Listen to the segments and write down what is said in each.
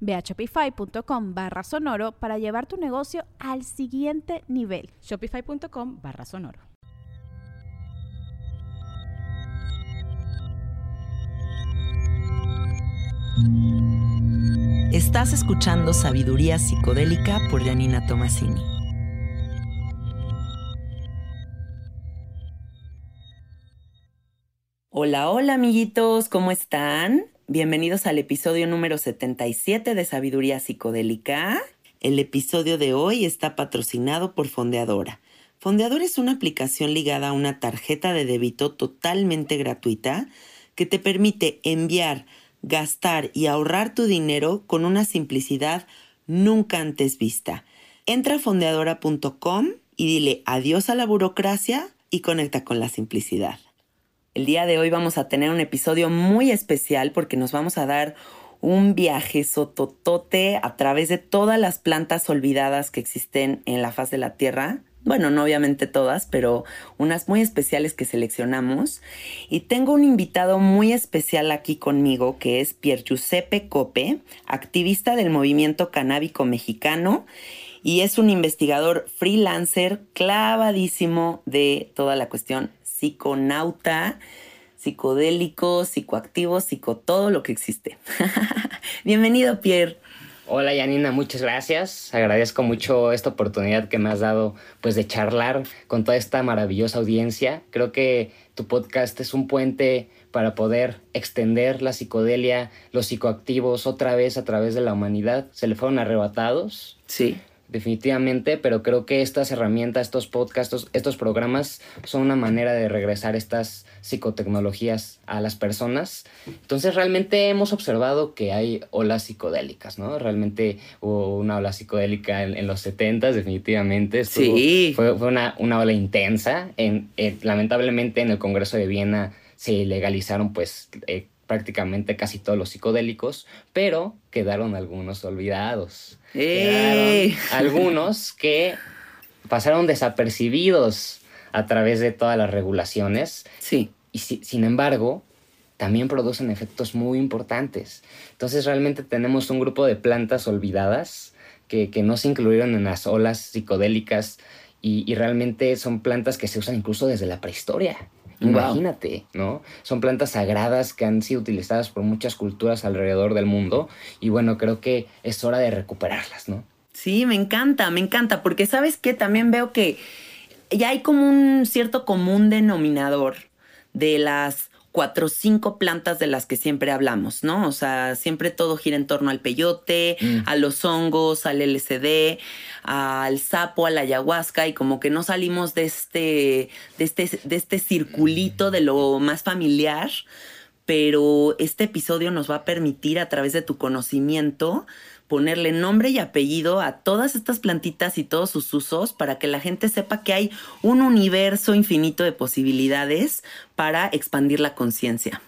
Ve a shopify.com barra sonoro para llevar tu negocio al siguiente nivel. Shopify.com barra sonoro. Estás escuchando Sabiduría Psicodélica por Janina Tomasini. Hola, hola amiguitos, ¿cómo están? Bienvenidos al episodio número 77 de Sabiduría Psicodélica. El episodio de hoy está patrocinado por Fondeadora. Fondeadora es una aplicación ligada a una tarjeta de débito totalmente gratuita que te permite enviar, gastar y ahorrar tu dinero con una simplicidad nunca antes vista. Entra a fondeadora.com y dile adiós a la burocracia y conecta con la simplicidad. El día de hoy vamos a tener un episodio muy especial porque nos vamos a dar un viaje sototote a través de todas las plantas olvidadas que existen en la faz de la Tierra. Bueno, no obviamente todas, pero unas muy especiales que seleccionamos. Y tengo un invitado muy especial aquí conmigo que es Pier Giuseppe Cope, activista del movimiento canábico mexicano y es un investigador freelancer clavadísimo de toda la cuestión psiconauta, psicodélico, psicoactivo, psico todo lo que existe. Bienvenido, Pierre. Hola Yanina, muchas gracias. Agradezco mucho esta oportunidad que me has dado pues de charlar con toda esta maravillosa audiencia. Creo que tu podcast es un puente para poder extender la psicodelia, los psicoactivos otra vez a través de la humanidad. Se le fueron arrebatados. Sí definitivamente, pero creo que estas herramientas, estos podcasts, estos, programas son una manera de regresar estas psicotecnologías a las personas. Entonces realmente hemos observado que hay olas psicodélicas, ¿no? Realmente hubo una ola psicodélica en, los 70 definitivamente. sí. Fue, una, una, ola intensa. En, lamentablemente en el Congreso de Viena se legalizaron pues... Eh, prácticamente casi todos los psicodélicos, pero quedaron algunos olvidados. ¡Eh! algunos que pasaron desapercibidos a través de todas las regulaciones. Sí. Y sin embargo, también producen efectos muy importantes. Entonces realmente tenemos un grupo de plantas olvidadas que, no se incluyeron en las olas psicodélicas y realmente son plantas que se usan incluso desde la prehistoria. Imagínate, ¿no? Son plantas sagradas que han sido utilizadas por muchas culturas alrededor del mundo y bueno, creo que es hora de recuperarlas, ¿no? Sí, me encanta, me encanta, porque sabes que también veo que ya hay como un cierto común denominador de las cuatro o cinco plantas de las que siempre hablamos, ¿no? O sea, siempre todo gira en torno al peyote, mm. a los hongos, al LCD, al sapo, a la ayahuasca y como que no salimos de este, de este, de este circulito de lo más familiar, pero este episodio nos va a permitir a través de tu conocimiento ponerle nombre y apellido a todas estas plantitas y todos sus usos para que la gente sepa que hay un universo infinito de posibilidades para expandir la conciencia.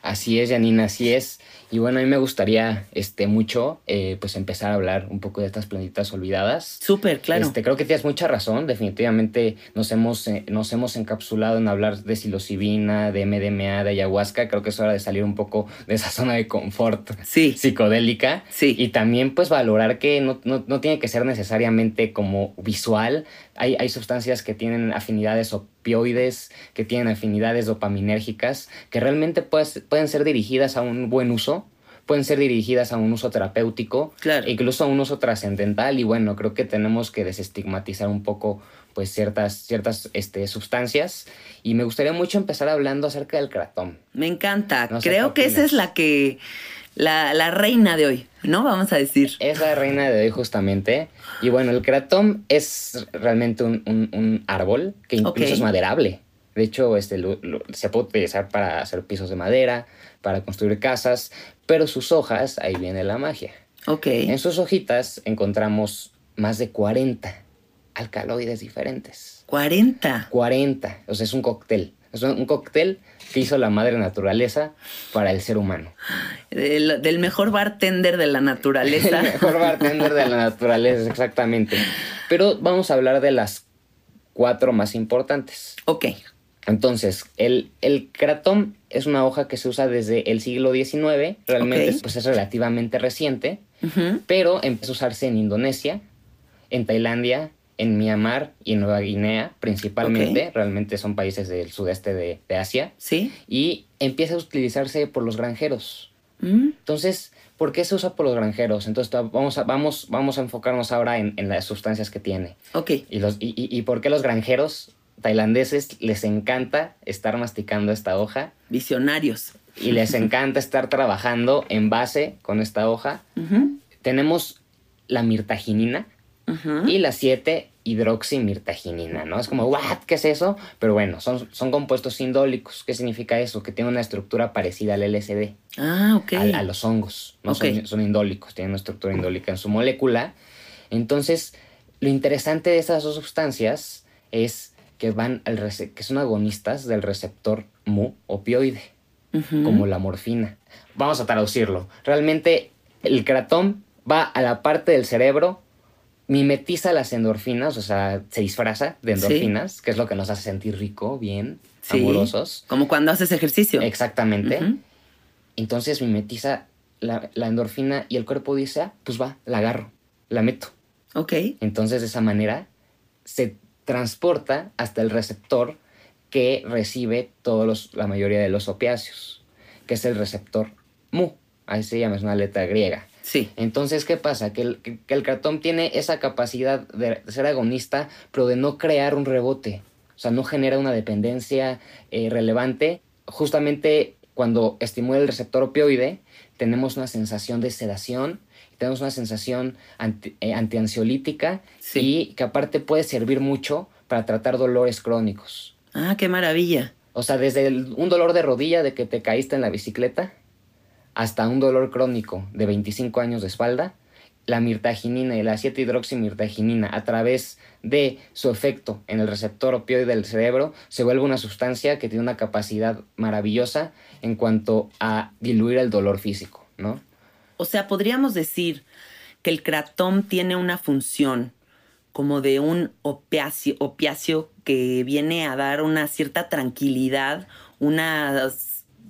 Así es, Janina, así es. Y bueno, a mí me gustaría este, mucho eh, pues empezar a hablar un poco de estas plantitas olvidadas. Súper, claro. Este, creo que tienes mucha razón. Definitivamente nos hemos, eh, nos hemos encapsulado en hablar de psilocibina, de MDMA, de ayahuasca. Creo que es hora de salir un poco de esa zona de confort sí. psicodélica. Sí. Y también pues valorar que no, no, no tiene que ser necesariamente como visual. Hay, hay sustancias que tienen afinidades opioides, que tienen afinidades dopaminérgicas, que realmente pues, pueden ser dirigidas a un buen uso pueden ser dirigidas a un uso terapéutico, claro. incluso a un uso trascendental y bueno, creo que tenemos que desestigmatizar un poco pues ciertas, ciertas este, sustancias. Y me gustaría mucho empezar hablando acerca del kratom. Me encanta. No sé Creo que esa es la que. La, la reina de hoy, ¿no? Vamos a decir. Es la reina de hoy justamente. Y bueno, el kratom es realmente un, un- un árbol que incluso Ok. es maderable. De hecho, este, lo- lo- se puede utilizar para hacer pisos de madera, para construir casas, pero sus hojas, ahí viene la magia. Ok. En sus hojitas encontramos más de 40 alcaloides diferentes. 40. 40, o sea, es un cóctel. Es un cóctel que hizo la madre naturaleza para el ser humano. Del, del mejor bartender de la El naturaleza. mejor bartender de la naturaleza, exactamente. Pero vamos a hablar de las cuatro más importantes. ok. Entonces, el, el kratom es una hoja que se usa desde el siglo XIX, realmente pues es relativamente reciente, pero empezó a usarse en Indonesia, en Tailandia, en Myanmar y en Nueva Guinea principalmente, realmente son países del sudeste de, de Asia, ¿Sí? y empieza a utilizarse por los granjeros. Mm, Entonces, ¿por qué se usa por los granjeros? Entonces, vamos a, vamos, vamos a enfocarnos ahora en, en las sustancias que tiene. Ok. Y, los, y, y- y por qué los granjeros tailandeses les encanta estar masticando esta hoja Visionarios. y les encanta estar trabajando en base con esta hoja. Tenemos la mirtaginina y la 7 hidroximirtaginina, ¿no? Es como, ¿what? ¿Qué es eso? Pero bueno, son, son compuestos indólicos. ¿Qué significa eso? Que tiene una estructura parecida al LSD. Ah, ok. a, a los hongos. No son, son indólicos, tienen una estructura indólica en su molécula. Entonces, lo interesante de estas dos sustancias es que van al que son agonistas del receptor mu opioide, como la morfina. Vamos a traducirlo. Realmente el kratom va a la parte del cerebro, mimetiza las endorfinas, o sea, se disfraza de Sí. endorfinas, que es lo que nos hace sentir rico, bien, Sí. amorosos. Como cuando haces ejercicio. Exactamente. Entonces mimetiza la, la endorfina y el cuerpo dice, ah, pues va, la agarro, la meto. Ok. Entonces de esa manera se transporta hasta el receptor que recibe todos los, la mayoría de los opiáceos, que es el receptor mu. Ahí se llama, es una letra griega. Sí. Entonces, ¿qué pasa? Que el, que, el kratom tiene esa capacidad de, de ser agonista, pero de no crear un rebote. O sea, no genera una dependencia eh, relevante. Justamente cuando estimula el receptor opioide, tenemos una sensación de sedación, tenemos una sensación anti- eh, antiansiolítica Sí. y que aparte puede servir mucho para tratar dolores crónicos. Ah, qué maravilla. O sea, desde el- un dolor de rodilla de que te caíste en la bicicleta hasta un dolor crónico de 25 años de espalda, la mirtaginina y la 7-hidroximirtaginina a través de su efecto en el receptor opioide del cerebro se vuelve una sustancia que tiene una capacidad maravillosa en cuanto a diluir el dolor físico, ¿no? O sea, podríamos decir que el kratom tiene una función como de un opiáceo, opiáceo que viene a dar una cierta tranquilidad, una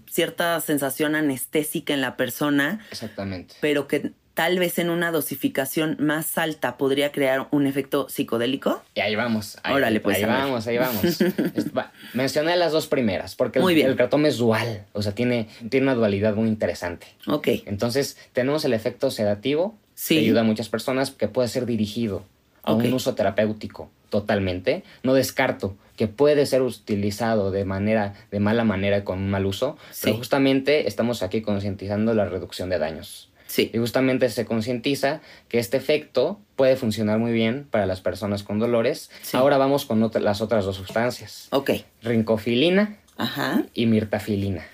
cierta sensación anestésica en la persona, Exactamente. pero que tal vez en una dosificación más alta podría crear un efecto psicodélico. Y ahí vamos. Ahí, Órale, pues, ahí vamos, ahí vamos. Mencioné las dos primeras, porque Muy el, bien. el es dual, o sea, tiene, tiene una dualidad muy interesante. Ok, Entonces, tenemos el efecto sedativo, Sí. que ayuda a muchas personas, que puede ser dirigido a un uso terapéutico totalmente. No descarto que puede ser utilizado de manera, de mala manera con un mal uso, pero justamente estamos aquí concientizando la reducción de daños. Sí, Y justamente se concientiza que este efecto puede funcionar muy bien para las personas con dolores. Sí. Ahora vamos con otra- las otras dos sustancias, ok, rincofilina ajá. y mirtafilina.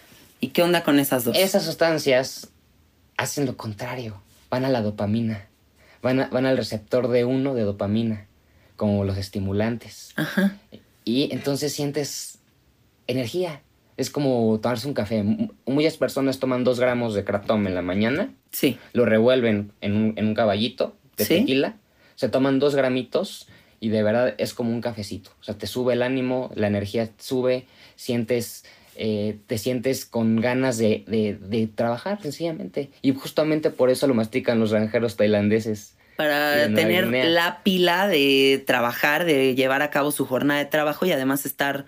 ¿Y qué onda con esas dos? Esas sustancias hacen lo contrario, van a la dopamina, van, a- van al receptor de uno de dopamina, como los estimulantes. Ajá, Y entonces sientes energía. Es como tomarse un café. M- Muchas personas toman dos gramos de kratom en la mañana, sí, lo revuelven en un, en un caballito de Sí. tequila, se toman dos gramitos y de verdad es como un cafecito. O sea, te sube el ánimo, la energía sube, sientes, eh, te sientes con ganas de, de- de trabajar sencillamente. Y justamente por eso lo mastican los granjeros tailandeses. para tener Guinea. la pila de trabajar, de llevar a cabo su jornada de trabajo y además estar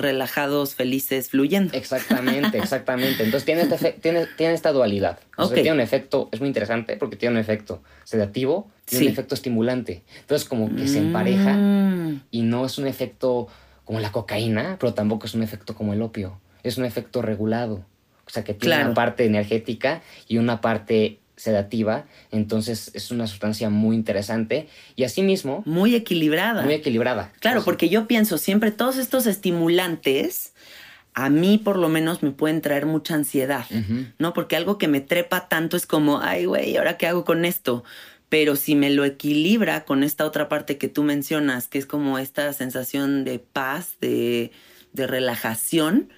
relajados, felices, fluyendo. Exactamente, exactamente. Entonces tiene, este tiene, tiene esta dualidad. O sea, Ok. tiene un efecto, es muy interesante porque tiene un efecto sedativo y Sí. un efecto estimulante. Entonces como que se empareja Mm, y no es un efecto como la cocaína, pero tampoco es un efecto como el opio. Es un efecto regulado. O sea, que tiene Claro. una parte energética y una parte sedativa. Entonces es una sustancia muy interesante y asimismo muy equilibrada. muy equilibrada. Claro, porque yo pienso siempre todos estos estimulantes, a mí por lo menos me pueden traer mucha ansiedad. ¿no? Porque algo que me trepa tanto es como, ay, güey, ¿ahora qué hago con esto? Pero si me lo equilibra con esta otra parte que tú mencionas, que es como esta sensación de paz, de, de relajación,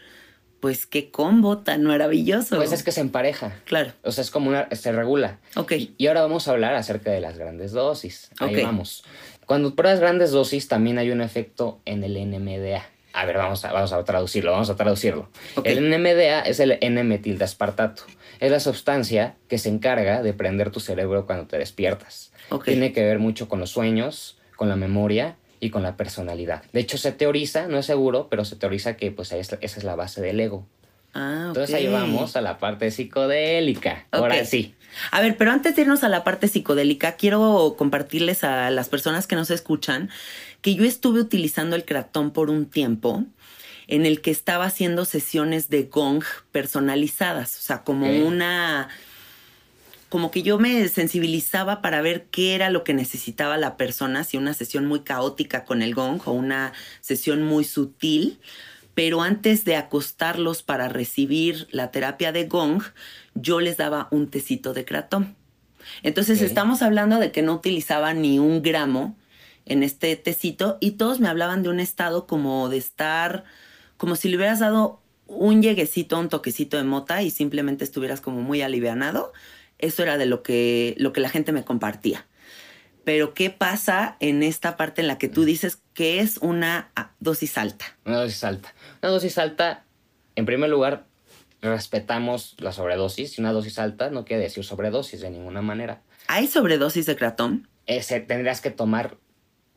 pues qué combo tan maravilloso. Pues es que se empareja. Claro. O sea, es como una, se regula. Ok. Y, y ahora vamos a hablar acerca de las grandes dosis. Ahí Ok. vamos. Cuando pruebas grandes dosis, también hay un efecto en el NMDA. A ver, vamos a, vamos a traducirlo, vamos a traducirlo. El NMDA es el N-metildeaspartato. Es la sustancia que se encarga de prender tu cerebro cuando te despiertas. Ok. Tiene que ver mucho con los sueños, con la memoria y con la personalidad. De hecho, se teoriza, no es seguro, pero se teoriza que pues, es- esa es la base del ego. Ah, Entonces ok. ahí vamos a la parte psicodélica. Ahora sí. A ver, pero antes de irnos a la parte psicodélica, quiero compartirles a las personas que nos escuchan que yo estuve utilizando el cratón por un tiempo en el que estaba haciendo sesiones de gong personalizadas, o sea, como una como que yo me sensibilizaba para ver qué era lo que necesitaba la persona, si una sesión muy caótica con el gong o una sesión muy sutil, pero antes de acostarlos para recibir la terapia de gong, yo les daba un tecito de cratón. Entonces estamos hablando de que no utilizaba ni un gramo en este tecito y todos me hablaban de un estado como de estar, como si le hubieras dado un lleguecito, un toquecito de mota y simplemente estuvieras como muy alivianado. Eso era de lo que, lo que la gente me compartía. Pero ¿qué pasa en esta parte en la que tú dices que es una ah, dosis alta? Una dosis alta. Una dosis alta, en primer lugar, respetamos la sobredosis. Y una dosis alta no quiere decir sobredosis de ninguna manera. ¿Hay sobredosis de? Ese, tendrías que tomar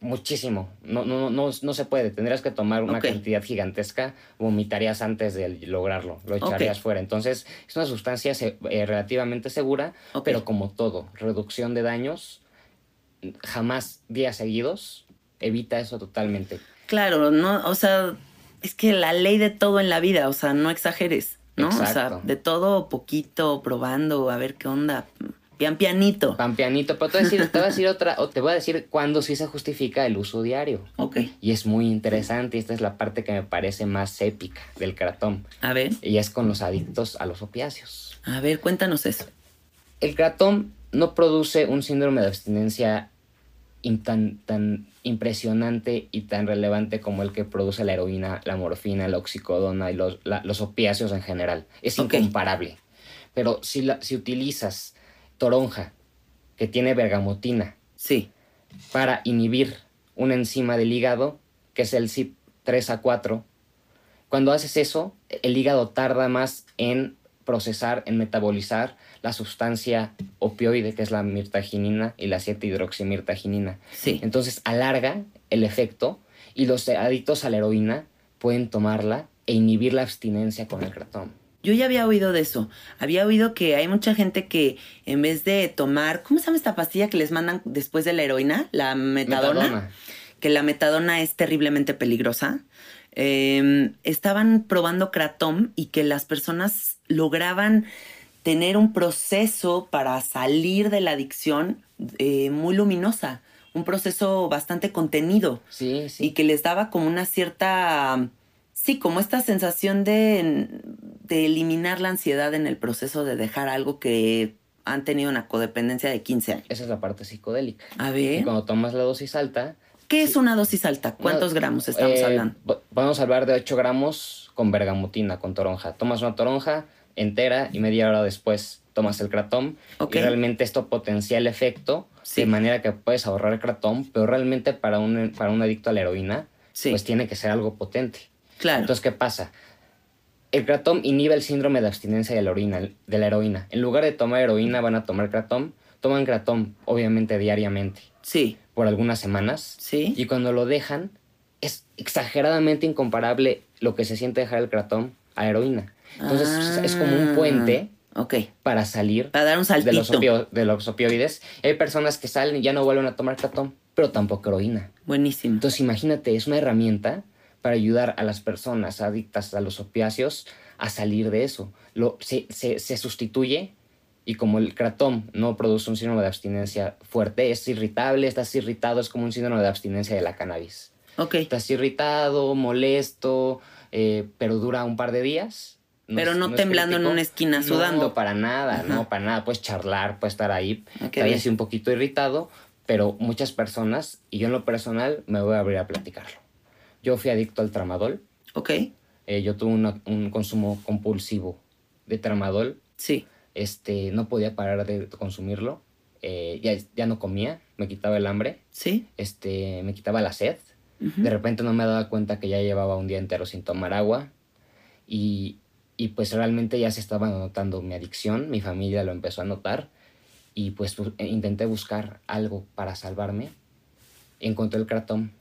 muchísimo. No, no, no, no se puede. Tendrías que tomar una cantidad gigantesca. Vomitarías antes de lograrlo. Lo echarías fuera. Entonces, es una sustancia se- eh, relativamente segura, pero como todo, reducción de daños, jamás días seguidos. Evita eso totalmente. Claro, no, o sea, es que la ley de todo en la vida, o sea, no exageres, ¿no? O sea, de todo poquito, probando, a ver qué onda, pian pianito. Pan pianito, pero te voy a decir, te voy a decir otra, o te voy a decir cuándo sí se justifica el uso diario. Ok, Y es muy interesante, y esta es la parte que me parece más épica del cratón. a ver, Y es con los adictos a los opiáceos. a ver, cuéntanos eso. El cratón no produce un síndrome de abstinencia in- tan, tan impresionante y tan relevante como el que produce la heroína, la morfina, la oxicodona y los, la- los opiáceos en general. Es incomparable. Pero si, la- si utilizas toronja, que tiene bergamotina, Sí, para inhibir una enzima del hígado, que es el CYP3A4. Cuando haces eso, el hígado tarda más en procesar, en metabolizar la sustancia opioide, que es la mirtaginina y la 7-hidroximirtaginina. sí. Entonces alarga el efecto y los adictos a la heroína pueden tomarla e inhibir la abstinencia con el cratón. Yo ya había oído de eso. Había oído que hay mucha gente que en vez de tomar, ¿cómo se llama esta pastilla que les mandan después de la heroína? La metadona. Metadona. Que la metadona es terriblemente peligrosa. Eh, estaban probando Kratom y que las personas lograban tener un proceso para salir de la adicción eh, muy luminosa, un proceso bastante contenido Sí, sí. y que les daba como una cierta, sí, como esta sensación de, de eliminar la ansiedad en el proceso de dejar algo que han tenido una codependencia de 15 años. Esa es la parte psicodélica. A Y ver, cuando tomas la dosis alta, ¿qué es una dosis alta? ¿Cuántos No, gramos estamos eh, hablando? po- Podemos hablar de 8 gramos con bergamotina, con toronja. Tomas una toronja entera y media hora después tomas el cratón. Ok. Y realmente esto potencia el efecto Sí. de manera que puedes ahorrar el cratón, pero realmente para un, para un adicto a la heroína, Sí. pues tiene que ser algo potente. Claro. Entonces, ¿qué pasa? El cratón inhibe el síndrome de abstinencia de la, heroína, de la heroína. En lugar de tomar heroína, van a tomar cratón. Toman cratón, obviamente, diariamente sí, por algunas semanas. sí. Y cuando lo dejan, es exageradamente incomparable lo que se siente dejar el cratón a heroína. Entonces es como un puente Ah, Ok. para salir Para dar un de los, saltito. opio- de los opioides. Hay personas que salen y ya no vuelven a tomar cratón, pero tampoco heroína. Buenísimo. Entonces imagínate, es una herramienta para ayudar a las personas adictas a los opiáceos a salir de eso. Lo, se, se- se sustituye y como el cratón no produce un síndrome de abstinencia fuerte, es irritable, estás irritado, es como un síndrome de abstinencia de la cannabis. ok. Estás irritado, molesto, eh, pero dura un par de días. Pero es- no temblando en una esquina No, sudando. para nada, Ajá. no, para nada. Puedes charlar, puedes estar ahí, Ah, qué tal bien. vez sí un poquito irritado, pero muchas personas, y yo en lo personal, me voy a abrir a platicarlo. Yo fui adicto al tramadol, Ok. eh, yo tuve una- un consumo compulsivo de tramadol, Sí. este, no podía parar de consumirlo, eh, ya, ya no comía, me quitaba el hambre, Sí. este, me quitaba la sed, de repente no me daba cuenta que ya llevaba un día entero sin tomar agua. Y, y pues realmente ya se estaba notando mi adicción, mi familia lo empezó a notar. Y pues eh, intenté buscar algo para salvarme. Encontré el cratón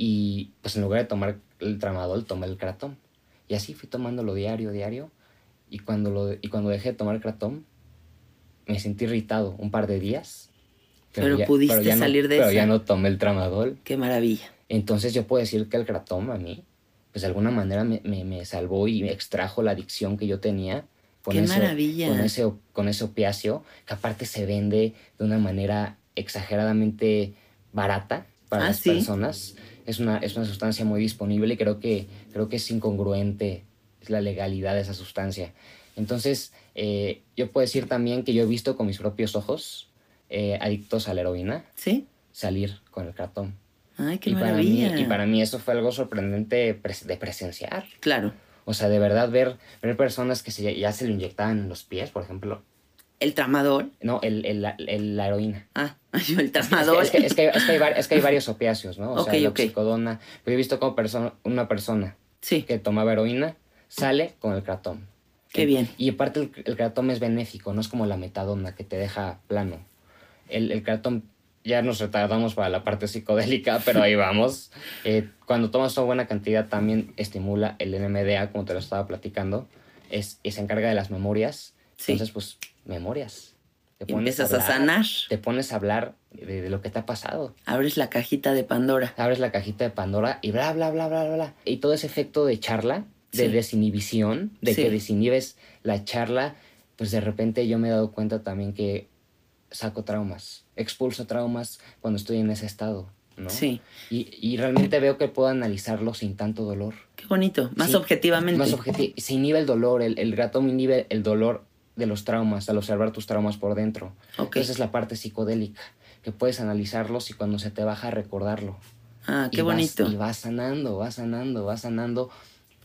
y pues en lugar de tomar el tramadol tomé el cratón y así fui tomándolo diario, diario y cuando, lo, y cuando dejé de tomar el cratón me sentí irritado un par de días. Pero pudiste no- salir de Pero esa. ya no tomé el tramadol Qué maravilla. entonces yo puedo decir que el cratón a mí, pues de alguna manera me, me- me salvó y me extrajo la adicción que yo tenía. Con ¡Qué ese, maravilla! Con ese, con ese opiáceo, que aparte se vende de una manera exageradamente barata para Ah, las ¿sí? personas. Es una, es una sustancia muy disponible y creo que, creo que es incongruente la legalidad de esa sustancia. Entonces, eh, yo puedo decir también que yo he visto con mis propios ojos eh, adictos a la heroína ¿Sí? salir con el cratón. Ay, qué Y para, mí, maravilla. y para mí eso fue algo sorprendente de presenciar. Claro. O sea, de verdad ver, ver personas que se, ya se lo inyectaban en los pies, por ejemplo. El tramador. No, el, el- la- el- la heroína. Ah, el Es que, tramador. es, que, es, que, es que hay, es hay varios opiáceos, ¿no? O Ok, sea, la oxicodona. Pero yo he visto como persona, una persona Sí. que tomaba heroína sale con el cratón. Qué bien. Y aparte el, el cratón es benéfico, no es como la metadona que te deja plano. El, el cratón, ya nos retardamos para la parte psicodélica, pero ahí vamos. Eh, cuando tomas una buena cantidad también estimula el NMDA, como te lo estaba platicando, es, y se encarga de las memorias. Sí. Entonces, pues, memorias. Te Y empiezas a hablar, sanar. Te pones a hablar de, de lo que te ha pasado Abres la cajita de Pandora. abres la cajita de Pandora y bla, bla, bla, bla, bla, bla. Y todo ese efecto de charla, de Sí. desinhibición, de Sí. que desinhibes la charla, pues de repente yo me he dado cuenta también que saco traumas, expulso traumas cuando estoy en ese estado, ¿no? Sí. Y, y realmente veo que puedo analizarlo sin tanto dolor. Qué bonito. Más Sí, objetivamente. Más objetivo. Se inhibe el dolor, el, el ratón inhibe el dolor de los traumas, al observar tus traumas por dentro. Ok. Esa es la parte psicodélica, que puedes analizarlos y cuando se te baja recordarlo. Ah, qué y vas- bonito. y vas sanando, vas sanando, vas sanando,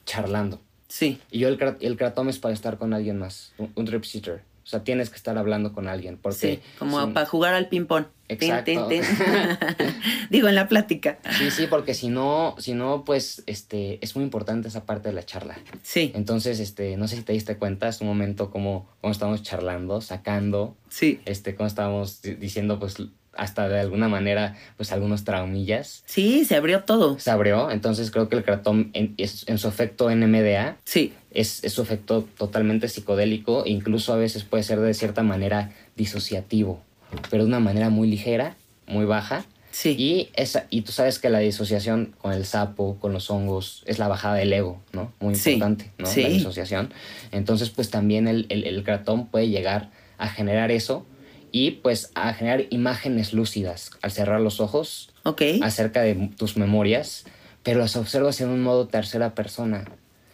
charlando. Sí. Y yo el, el cratón es para estar con alguien más, un, un trip sitter. O sea, tienes que estar hablando con alguien. Porque Sí. Como si- para jugar al ping-pong. Exacto. tin, tin. Digo, en la plática. Sí, sí, porque si no, si no, pues, este, es muy importante esa parte de la charla. Sí. Entonces, este, no sé si te diste cuenta, es un momento como, como estamos charlando, sacando, Sí. este, como estábamos di- diciendo, pues, hasta de alguna manera, pues, algunos traumillas. Sí, se abrió todo. Se abrió, entonces creo que el cratón en, es- en su efecto NMDA Sí. es, es su efecto totalmente psicodélico, incluso a veces puede ser de cierta manera disociativo, pero de una manera muy ligera, muy baja. Sí. Y, esa, y tú sabes que la disociación con el sapo, con los hongos, es la bajada del ego, ¿no? Muy Sí, importante, ¿no? sí. La disociación. Entonces, pues también el, el, el cratón puede llegar a generar eso y pues a generar imágenes lúcidas al cerrar los ojos Ok. acerca de tus memorias, pero las observas en un modo tercera persona.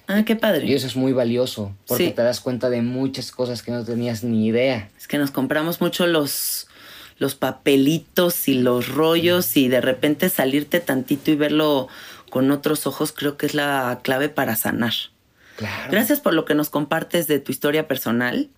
Ah, qué Y padre. eso es muy valioso, porque Sí. te das cuenta de muchas cosas que no tenías ni idea. Es que nos compramos mucho los, los papelitos y los rollos y de repente salirte tantito y verlo con otros ojos creo que es la clave para sanar. Claro. Gracias por lo que nos compartes de tu historia personal.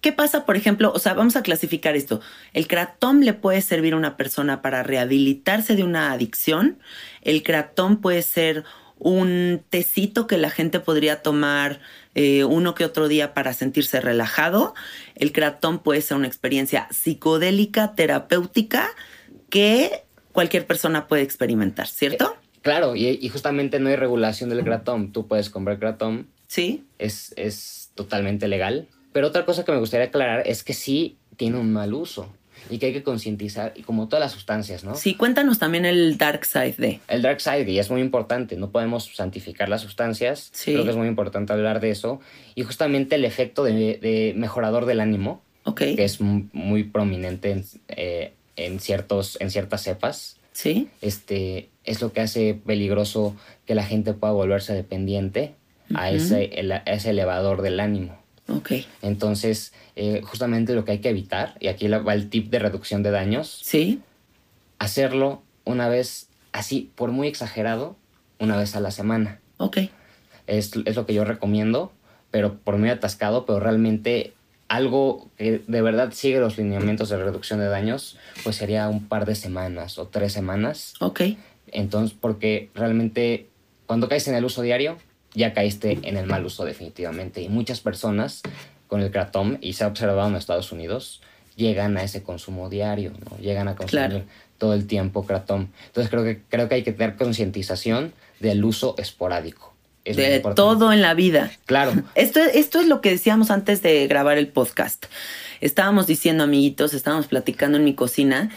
¿Qué pasa, por ejemplo? O sea, vamos a clasificar esto. El cratón le puede servir a una persona para rehabilitarse de una adicción. El cratón puede ser un tecito que la gente podría tomar eh, uno que otro día para sentirse relajado. El cratón puede ser una experiencia psicodélica, terapéutica, que cualquier persona puede experimentar, ¿cierto? Claro, y, y justamente no hay regulación del kratom. Tú puedes comprar kratom, Sí. es, es totalmente legal. Pero otra cosa que me gustaría aclarar es que sí tiene un mal uso y que hay que concientizar, y como todas las sustancias, ¿no? Sí, cuéntanos también el dark side de. El dark side, y es muy importante, no podemos santificar las sustancias, Sí. creo que es muy importante hablar de eso, y justamente el efecto de, de mejorador del ánimo, Ok. que es mu- muy prominente en, eh, en, ciertos, en ciertas cepas, Sí. este, es lo que hace peligroso que la gente pueda volverse dependiente a, Ujú. ese, el- a ese elevador del ánimo. Ok. Entonces, eh, justamente lo que hay que evitar, y aquí va el tip de reducción de daños, Sí. hacerlo una vez, así, por muy exagerado, una vez a la semana. Ok. Es, es lo que yo recomiendo, pero por muy atascado, pero realmente algo que de verdad sigue los lineamientos de reducción de daños, pues sería un par de semanas o tres semanas. Ok. Entonces, porque realmente cuando caes en el uso diario, ya caíste en el mal uso definitivamente. Y muchas personas con el kratom, y se ha observado en Estados Unidos, llegan a ese consumo diario, ¿no? Llegan a consumir Claro. todo el tiempo kratom. Entonces creo que, creo que hay que tener concientización del uso esporádico. Es De todo en la vida. Claro, Esto, esto es lo que decíamos antes de grabar el podcast. Estábamos diciendo, amiguitos, estábamos platicando en mi cocina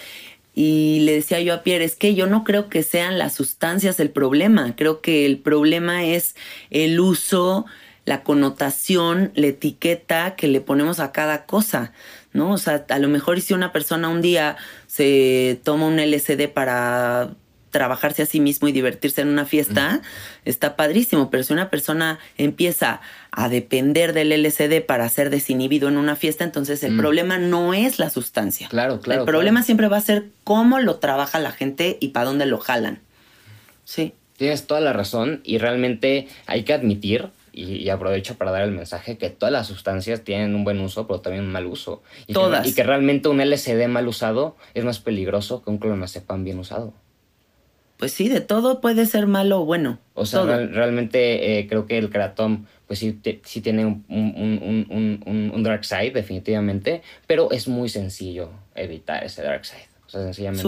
y le decía yo a Pierre, es que yo no creo que sean las sustancias el problema, creo que el problema es el uso, la connotación, la etiqueta que le ponemos a cada cosa, ¿no? O sea, a lo mejor si una persona un día se toma un LSD para trabajarse a sí mismo y divertirse en una fiesta, está padrísimo, pero si una persona empieza a depender del LSD para ser desinhibido en una fiesta, entonces el Mm. problema no es la sustancia. claro, claro. el problema claro. siempre va a ser cómo lo trabaja la gente y para dónde lo jalan. Sí, Tienes toda la razón y realmente hay que admitir, y, y aprovecho para dar el mensaje, que todas las sustancias tienen un buen uso, pero también un mal uso. Y Todas. Que, y que realmente un LSD mal usado es más peligroso que un clonazepam bien usado. Pues sí, de todo puede ser malo o bueno. O sea, realmente eh, creo que el kratom, pues sí, te- sí tiene un, un- un- un- un- un dark side, definitivamente, pero es muy sencillo evitar ese dark side. O sea, sencillamente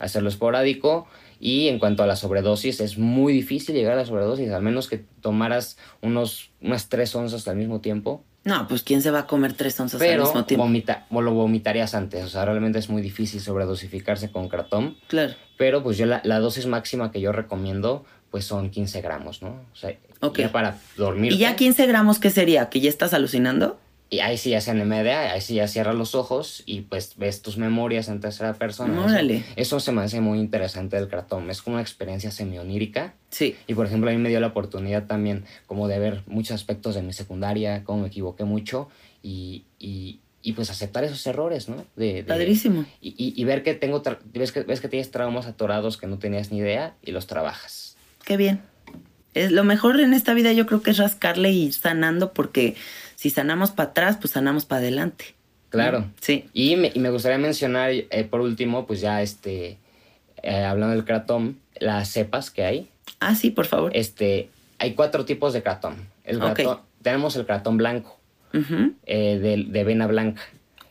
hacerlo esporádico. Y en cuanto a la sobredosis, es muy difícil llegar a la sobredosis, al menos que tomaras unos, unas tres onzas al mismo tiempo. No, pues ¿quién se va a comer tres onzas Pero al mismo tiempo? vomita, o lo vomitarías antes. O sea, realmente es muy difícil sobredosificarse con kratom. Claro. Pero pues yo la, la dosis máxima que yo recomiendo pues son 15 gramos, ¿no? O sea, Ok. ya para dormir. ¿Y ya 15 gramos qué sería? ¿Que ya estás alucinando? Y ahí sí ya se NMDA, ahí sí ya cierras los ojos y pues ves tus memorias en tercera persona. Eso- Órale. Eso, se me hace muy interesante del kratom. Es como una experiencia semionírica. Sí. Y por ejemplo, a mí me dio la oportunidad también como de ver muchos aspectos de mi secundaria, cómo me equivoqué mucho y, y, y, pues aceptar esos errores, ¿no? De, de- Padrísimo. y, y- ver que tengo, ves que, ves que tienes traumas atorados que no tenías ni idea y los trabajas. Qué bien. Es, lo mejor en esta vida yo creo que es rascarle y sanando porque si sanamos para atrás, pues sanamos para adelante. Claro. Sí. Y me, y me gustaría mencionar, eh, por último, pues ya este, eh, hablando del kratom, las cepas que hay. Ah, sí, por favor. Este, hay cuatro tipos de kratom. El Tenemos el kratom blanco, eh, de, de vena blanca.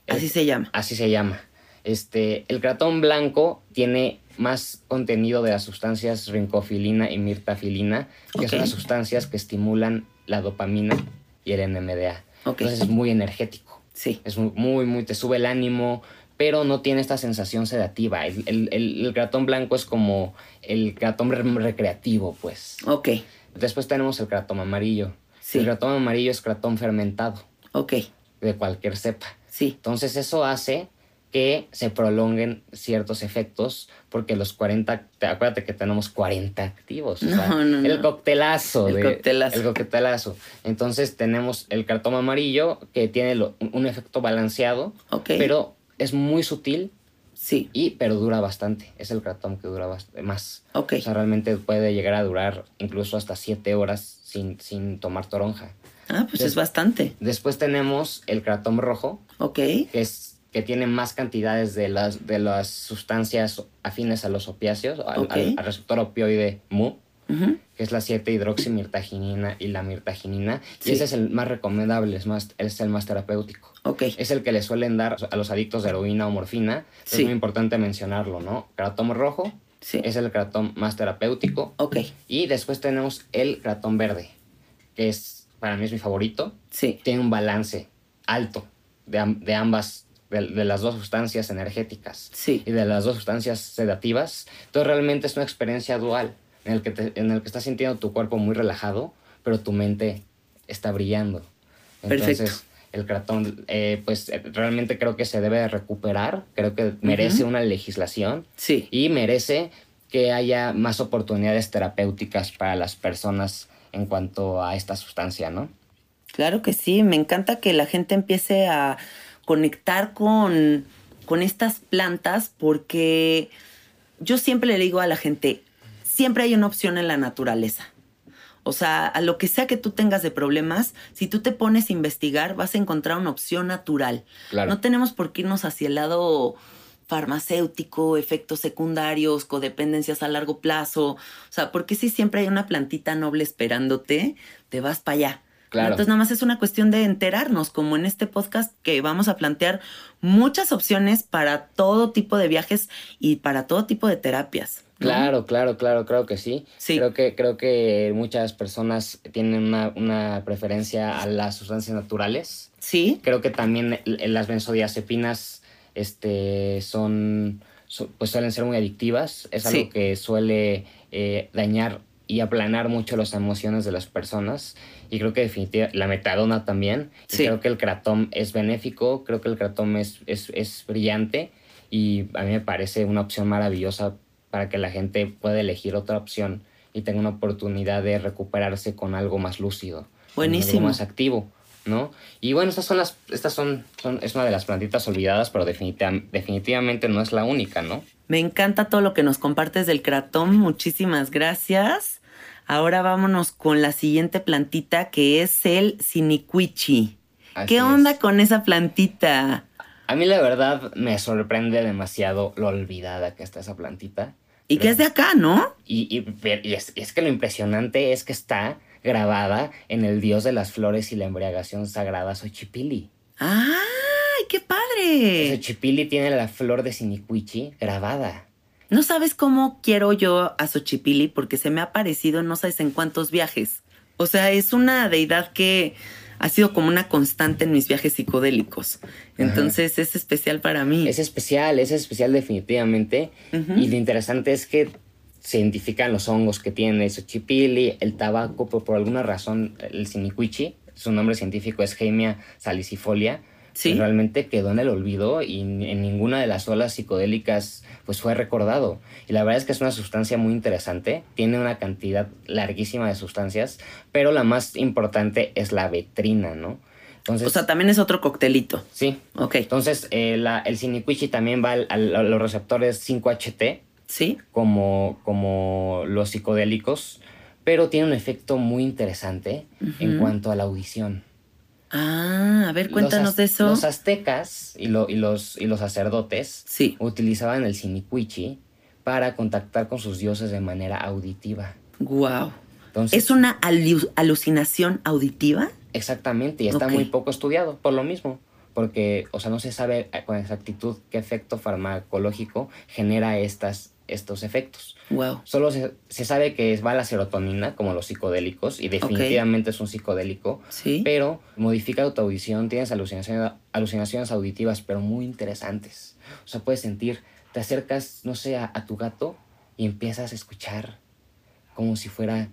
El- Así se llama. Así se llama. Este, el kratom blanco tiene más contenido de las sustancias rincofilina y mirtafilina, que son las sustancias que estimulan la dopamina y el NMDA. Entonces es muy energético. Sí. Es muy, muy, te sube el ánimo, pero no tiene esta sensación sedativa. El, el, el, el kratom blanco es como el re- recreativo, pues. Ok. Después tenemos el kratom amarillo. Sí. El kratom amarillo es kratom fermentado, Ok. de cualquier cepa. Sí. Entonces eso hace que se prolonguen ciertos efectos porque los 40, te- acuérdate que tenemos 40 activos. o sea, No, no, el no. coctelazo. El de- coctelazo. El coctelazo. Entonces tenemos el cartón amarillo que tiene lo- un- efecto balanceado, Ok. pero es muy sutil Sí. y pero dura bastante. Es el cartón que dura más. Ok. O sea, realmente puede llegar a durar incluso hasta 7 horas sin, sin tomar toronja. Ah, pues es bastante. Después tenemos el kratom rojo, Ok. que es que tiene más cantidades de las de las sustancias afines a los opiáceos, al, al- al receptor opioide mu, que es la 7 hidroximirtaginina y la mirtaginina, Sí. y ese es el más recomendable, es más es el más terapéutico. Ok. Es el que le suelen dar a los adictos de heroína o morfina. Sí. Es muy importante mencionarlo, ¿no? Kratom rojo, Sí. Es el cratón más terapéutico. Ok. Y después tenemos el cratón verde, que es, para mí es mi favorito. Sí. Tiene un balance alto de, de ambas, de, de las dos sustancias energéticas Sí. y de las dos sustancias sedativas. Entonces realmente es una experiencia dual en el que, te- en el que estás sintiendo tu cuerpo muy relajado, pero tu mente está brillando. Entonces, Perfecto. el cratón, eh, pues eh, realmente creo que se debe de recuperar, creo que merece una legislación Sí. y merece que haya más oportunidades terapéuticas para las personas en cuanto a esta sustancia, ¿no? Claro que sí, me encanta que la gente empiece a conectar con, con estas plantas porque yo siempre le digo a la gente, siempre hay una opción en la naturaleza. O sea, a lo que sea que tú tengas de problemas, si tú te pones a investigar, vas a encontrar una opción natural. Claro. No tenemos por qué irnos hacia el lado farmacéutico, efectos secundarios, codependencias a largo plazo. O sea, porque si siempre hay una plantita noble esperándote, te vas para allá. Claro. Entonces nada más es una cuestión de enterarnos, como en este podcast que vamos a plantear muchas opciones para todo tipo de viajes y para todo tipo de terapias. ¿no? Claro, claro, claro, creo que sí. Sí. Creo que, creo que muchas personas tienen una, una preferencia a las sustancias naturales. Sí, Creo que también las benzodiazepinas este, son, pues suelen ser muy adictivas. Es algo Sí. que suele eh, dañar y aplanar mucho las emociones de las personas. Y creo que definitivamente la metadona también. Y creo que el cratón es benéfico, creo que el cratón es, es, es brillante y a mí me parece una opción maravillosa para que la gente pueda elegir otra opción y tenga una oportunidad de recuperarse con algo más lúcido. Buenísimo. Algo más activo, ¿no? Y bueno, estas son las, estas son, son es una de las plantitas olvidadas, pero definitiva- definitivamente no es la única, ¿no? me encanta todo lo que nos compartes del cratón. Muchísimas gracias. Ahora vámonos con la siguiente plantita que es el siniquichi. Así ¿Qué es. onda con esa plantita? A mí la verdad me sorprende demasiado lo olvidada que está esa plantita. Y que es de acá, ¿no? Y, y- pero- y es, es que lo impresionante es que está grabada en el dios de las flores y la embriagación sagrada Xochipilli. ¡Ay, qué padre! Xochipilli tiene la flor de Siniquichi grabada. No sabes cómo quiero yo a Xochipilli porque se me ha aparecido no sabes en cuántos viajes. O sea, es una deidad que ha sido como una constante en mis viajes psicodélicos. Entonces es especial para mí. Es especial, es especial definitivamente. Y lo interesante es que se identifican los hongos que tiene Xochipilli, el tabaco, pero por alguna razón el Siniquichi, su nombre científico es Gemia salicifolia, Sí. realmente quedó en el olvido y en ninguna de las olas psicodélicas pues fue recordado. Y la verdad es que es una sustancia muy interesante, tiene una cantidad larguísima de sustancias, pero la más importante es la vetrina, ¿no? Entonces, O sea, también es otro coctelito. sí. Ok. Entonces, eh, la- el Siniquichi también va al- al- a los receptores 5HT, ¿Sí? como, como los psicodélicos, pero tiene un efecto muy interesante en cuanto a la audición. Ah, a ver, cuéntanos de eso. Los aztecas y, lo- y los, y los sacerdotes Sí. utilizaban el siniquichi para contactar con sus dioses de manera auditiva. Wow. Entonces, ¿Es una alu- alucinación auditiva? Exactamente, y está muy poco estudiado por lo mismo, porque, o sea, no se sabe con exactitud qué efecto farmacológico genera estas, estos efectos. Wow. Solo se, se sabe que va la serotonina, como los psicodélicos, y definitivamente es un psicodélico, Sí. pero modifica tu audición, tienes alucinaciones, alucinaciones auditivas, pero muy interesantes. O sea, puedes sentir, te acercas, no sé, a, a tu gato y empiezas a escuchar como si fuera,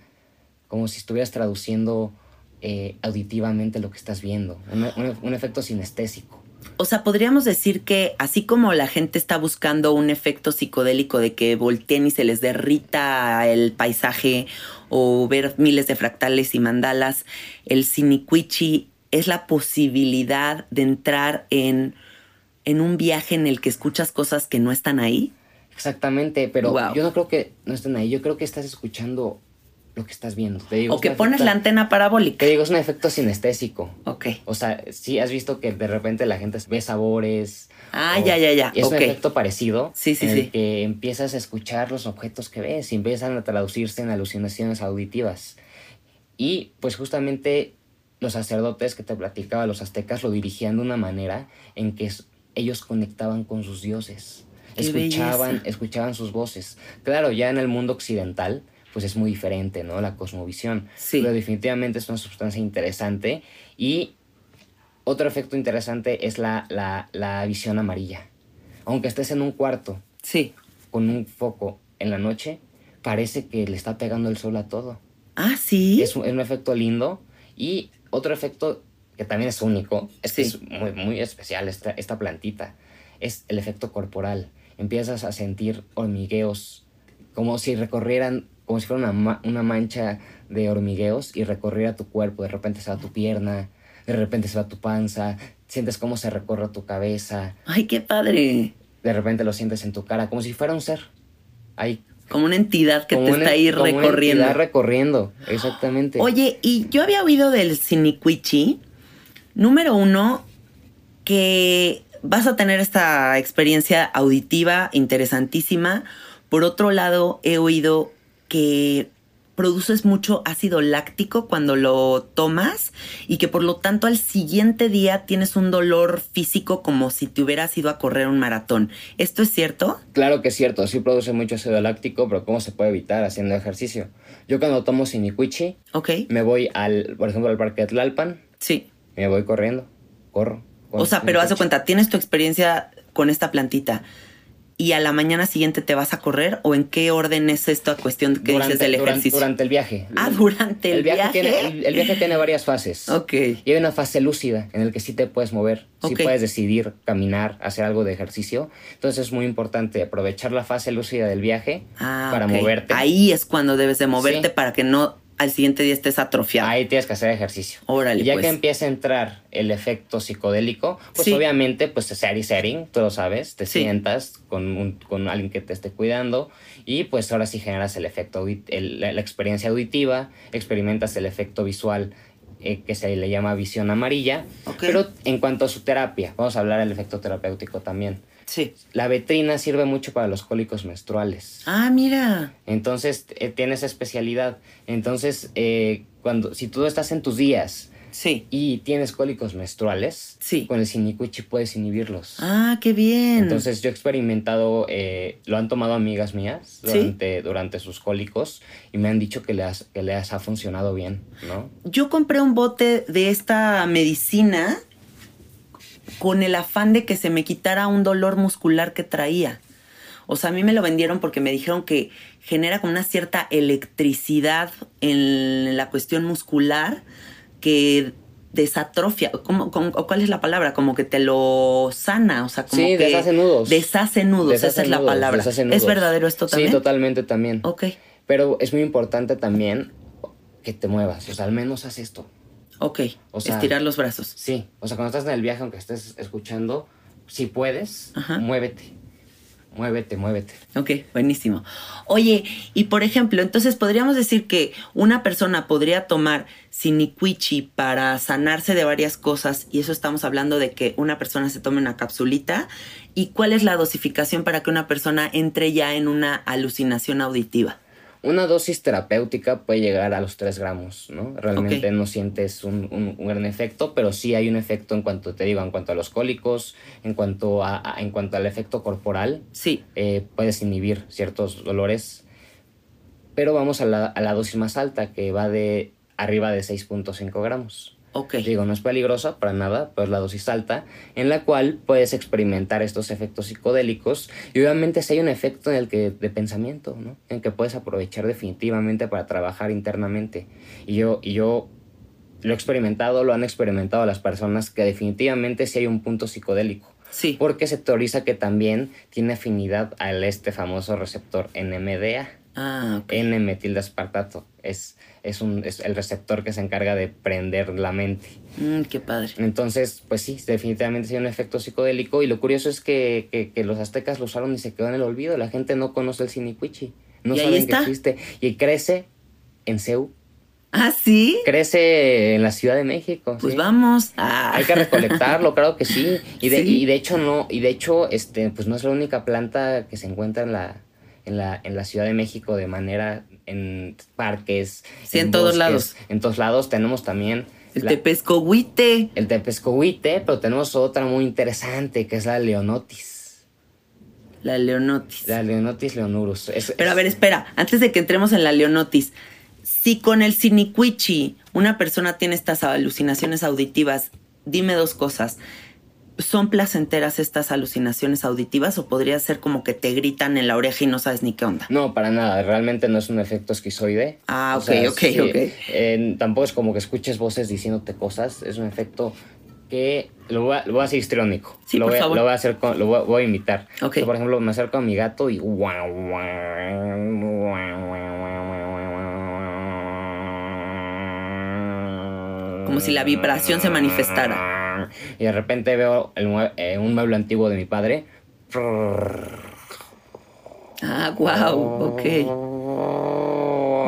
como si estuvieras traduciendo eh, auditivamente lo que estás viendo, un, un- un efecto sinestésico. O sea, podríamos decir que así como la gente está buscando un efecto psicodélico de que volteen y se les derrita el paisaje o ver miles de fractales y mandalas, el siniquichi es la posibilidad de entrar en, en un viaje en el que escuchas cosas que no están ahí. Exactamente, pero Wow. yo no creo que no estén ahí, yo creo que estás escuchando lo que estás viendo. Te digo, O que pones efecto- la antena parabólica. Te digo, es un efecto sinestésico. Ok. O sea, sí has visto que de repente la gente ve sabores. Ah, o- ya, ya, ya. es Ok. un efecto parecido. Sí, sí, en sí. El que empiezas a escuchar los objetos que ves y empiezan a traducirse en alucinaciones auditivas. Y pues justamente los sacerdotes que te platicaba, los aztecas, lo dirigían de una manera en que ellos conectaban con sus dioses. Qué escuchaban, belleza. escuchaban sus voces. Claro, ya en el mundo occidental, pues es muy diferente, ¿no? La cosmovisión. Sí. Pero definitivamente es una sustancia interesante. Y otro efecto interesante es la, la, la visión amarilla. Aunque estés en un cuarto Sí. con un foco en la noche, parece que le está pegando el sol a todo. Ah, sí. Es un, es un efecto lindo. Y otro efecto que también es único, es que es muy, muy especial esta, esta plantita, es el efecto corporal. Empiezas a sentir hormigueos, como si recorrieran, como si fuera una, ma- una mancha de hormigueos y recorriera tu cuerpo. De repente se va tu pierna, de repente se va tu panza, sientes cómo se recorre tu cabeza, Ay, qué padre. de repente lo sientes en tu cara, como si fuera un ser. Ahí, Como una entidad que como te una- está ahí como una recorriendo. entidad recorriendo, exactamente. Oye, y yo había oído del Siniquichi. Número uno, que vas a tener esta experiencia auditiva interesantísima. Por otro lado, he oído que produces mucho ácido láctico cuando lo tomas y que por lo tanto al siguiente día tienes un dolor físico como si te hubieras ido a correr un maratón. ¿Esto es cierto? Claro que es cierto, sí produce mucho ácido láctico, pero ¿cómo se puede evitar haciendo ejercicio? Yo cuando tomo Siniquichi, Ok. me voy al, por ejemplo, al parque de Tlalpan, Sí. me voy corriendo, corro. con O sea, pero haz de cuenta, tienes tu experiencia con esta plantita y a la mañana siguiente te vas a correr o en qué orden es esta cuestión que dices del ejercicio? Durante el viaje. Ah, durante el, viaje. Tiene, el, el viaje tiene varias fases. Ok. Y hay una fase lúcida en la que sí te puedes mover, sí Ok. puedes decidir caminar, hacer algo de ejercicio. Entonces es muy importante aprovechar la fase lúcida del viaje Ah, para moverte. Ahí es cuando debes de moverte Sí. para que no al siguiente día estés atrofiado. Ahí tienes que hacer ejercicio. Órale, Y ya pues. que empieza a entrar el efecto psicodélico, pues Sí. obviamente, pues setting setting, tú lo sabes, te Sí. sientas con, un- con alguien que te esté cuidando y pues ahora sí generas el efecto, el- la, la experiencia auditiva, experimentas el efecto visual eh, que se le llama visión amarilla. Pero en cuanto a su terapia, vamos a hablar del efecto terapéutico también. Sí. La vetrina sirve mucho para los cólicos menstruales. Ah, mira. Entonces, eh, tiene esa especialidad. Entonces, eh, cuando, si tú estás en tus días Sí. y tienes cólicos menstruales, Sí. con el sinicuichi puedes inhibirlos. Ah, qué bien. Entonces, yo he experimentado, eh, lo han tomado amigas mías Sí. durante, durante sus cólicos y me han dicho que les, que les ha funcionado bien, ¿no? yo compré un bote de esta medicina con el afán de que se me quitara un dolor muscular que traía. O sea, a mí me lo vendieron porque me dijeron que genera como una cierta electricidad en la cuestión muscular que desatrofia. ¿Cómo, cómo- o ¿Cuál es la palabra? Como que te lo sana. O sea, como Sí, que deshace nudos. Deshace nudos, Deshace esa es la palabra. ¿Es verdadero esto también? Sí, totalmente también. Ok, Pero es muy importante también que te muevas, o sea, al menos haz esto. Ok. O sea, Estirar los brazos. Sí, o sea, cuando estás en el viaje, aunque estés escuchando, si puedes, Ajá. muévete. Muévete, muévete. Ok, buenísimo. Oye, y por ejemplo, entonces podríamos decir que una persona podría tomar siniquichi para sanarse de varias cosas, y eso estamos hablando de que una persona se tome una capsulita. ¿Y cuál es la dosificación para que una persona entre ya en una alucinación auditiva? Una dosis terapéutica puede llegar a los 3 gramos, ¿no? Realmente no sientes un, un- un gran efecto, pero sí hay un efecto en cuanto, te digo, en cuanto a los cólicos, en cuanto, a, a- en cuanto al efecto corporal, Sí, eh, puedes inhibir ciertos dolores. Pero vamos a la, a la dosis más alta, que va de arriba de 6.5 gramos. Ok. Digo, no es peligrosa para nada, pero es la dosis alta, en la cual puedes experimentar estos efectos psicodélicos. Y obviamente si hay un efecto en el que, de pensamiento, ¿no? En que puedes aprovechar definitivamente para trabajar internamente. Y yo, y yo lo he experimentado, lo han experimentado las personas, que definitivamente sí hay un punto psicodélico. Sí. Porque se teoriza que también tiene afinidad al este famoso receptor NMDA. Ah, ok. N-metildeaspartato. Es, es, un, es el receptor que se encarga de prender la mente. Mm, qué padre. Entonces, pues sí, definitivamente hay un efecto psicodélico. Y lo curioso es que, que- que los aztecas lo usaron y se quedó en el olvido. La gente no conoce el siniquichi. No Y ahí saben está. que existe. Y crece en Ceú. Ah, sí. Crece en la Ciudad de México. Pues sí. vamos. Ah. Hay que recolectarlo, claro que sí. Y de, Sí. y de hecho no, y de hecho, este, pues no es la única planta que se encuentra en la, en la, en la Ciudad de México de manera en parques. Sí, en todos bosques, lados. En todos lados tenemos también El la- tepescohuite. el tepescohuite, pero tenemos otra muy interesante que es la leonotis. La leonotis. La Leonotis leonurus. Es- Pero a ver, espera, antes de que entremos en la leonotis, si con el siniquichi una persona tiene estas alucinaciones auditivas, dime dos cosas. ¿Son placenteras estas alucinaciones auditivas o podría ser como que te gritan en la oreja y no sabes ni qué onda? No, para nada. Realmente no es un efecto esquizoide. Ah, O ok, sea, ok, sí, ok. eh, tampoco es como que escuches voces diciéndote cosas. Es un efecto que lo voy a, lo voy a hacer histriónico. Sí, lo, por voy favor. lo voy a hacer con- lo voy voy a imitar. Ok. O sea, por ejemplo, me acerco a mi gato y Como si la vibración se manifestara. Y de repente veo el mue- eh, un mueble antiguo de mi padre. Ah, wow, ok.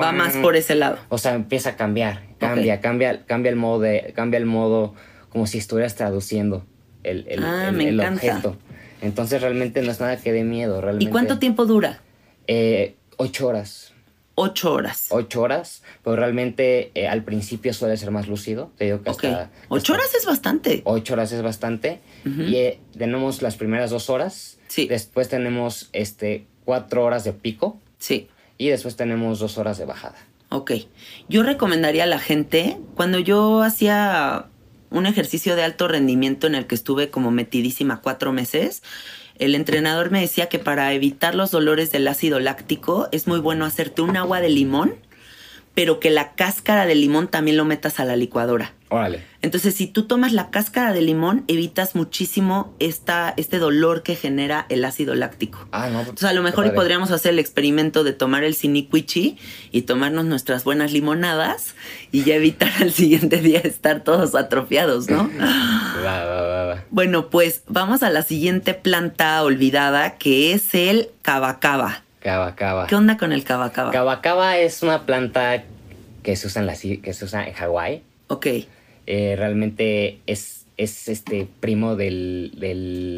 Va más por ese lado. O sea, empieza a cambiar, cambia, cambia, cambia el modo de, cambia el modo como si estuvieras traduciendo el, el- Ah, el- me el encanta. objeto. Entonces realmente no es nada que dé miedo, ¿Y realmente. cuánto tiempo dura? Eh, ocho horas. Ocho horas. Ocho horas, pero realmente eh, al principio suele ser más lúcido. Te digo que hasta. Ocho hasta horas es bastante. Ocho horas es bastante. Y eh, tenemos las primeras dos horas. Sí. Después tenemos este cuatro horas de pico. Sí. Y después tenemos dos horas de bajada. Ok. Yo recomendaría a la gente, cuando yo hacía un ejercicio de alto rendimiento en el que estuve como metidísima cuatro meses, el entrenador me decía que para evitar los dolores del ácido láctico es muy bueno hacerte un agua de limón, pero que la cáscara de limón también lo metas a la licuadora. Órale. Entonces, si tú tomas la cáscara de limón, evitas muchísimo esta, este dolor que genera el ácido láctico. Ah, no. Entonces, a lo mejor y podríamos hacer el experimento de tomar el siniquichi y tomarnos nuestras buenas limonadas y ya evitar al siguiente día estar todos atrofiados, ¿no? Va, va, va, va. Bueno, pues vamos a la siguiente planta olvidada que es el cabacaba. Cava, cava. ¿Qué onda con el? Cava, cava es una planta que se usa en, las i- que se usa en Hawái. ok, Eh, realmente es, es este primo del, de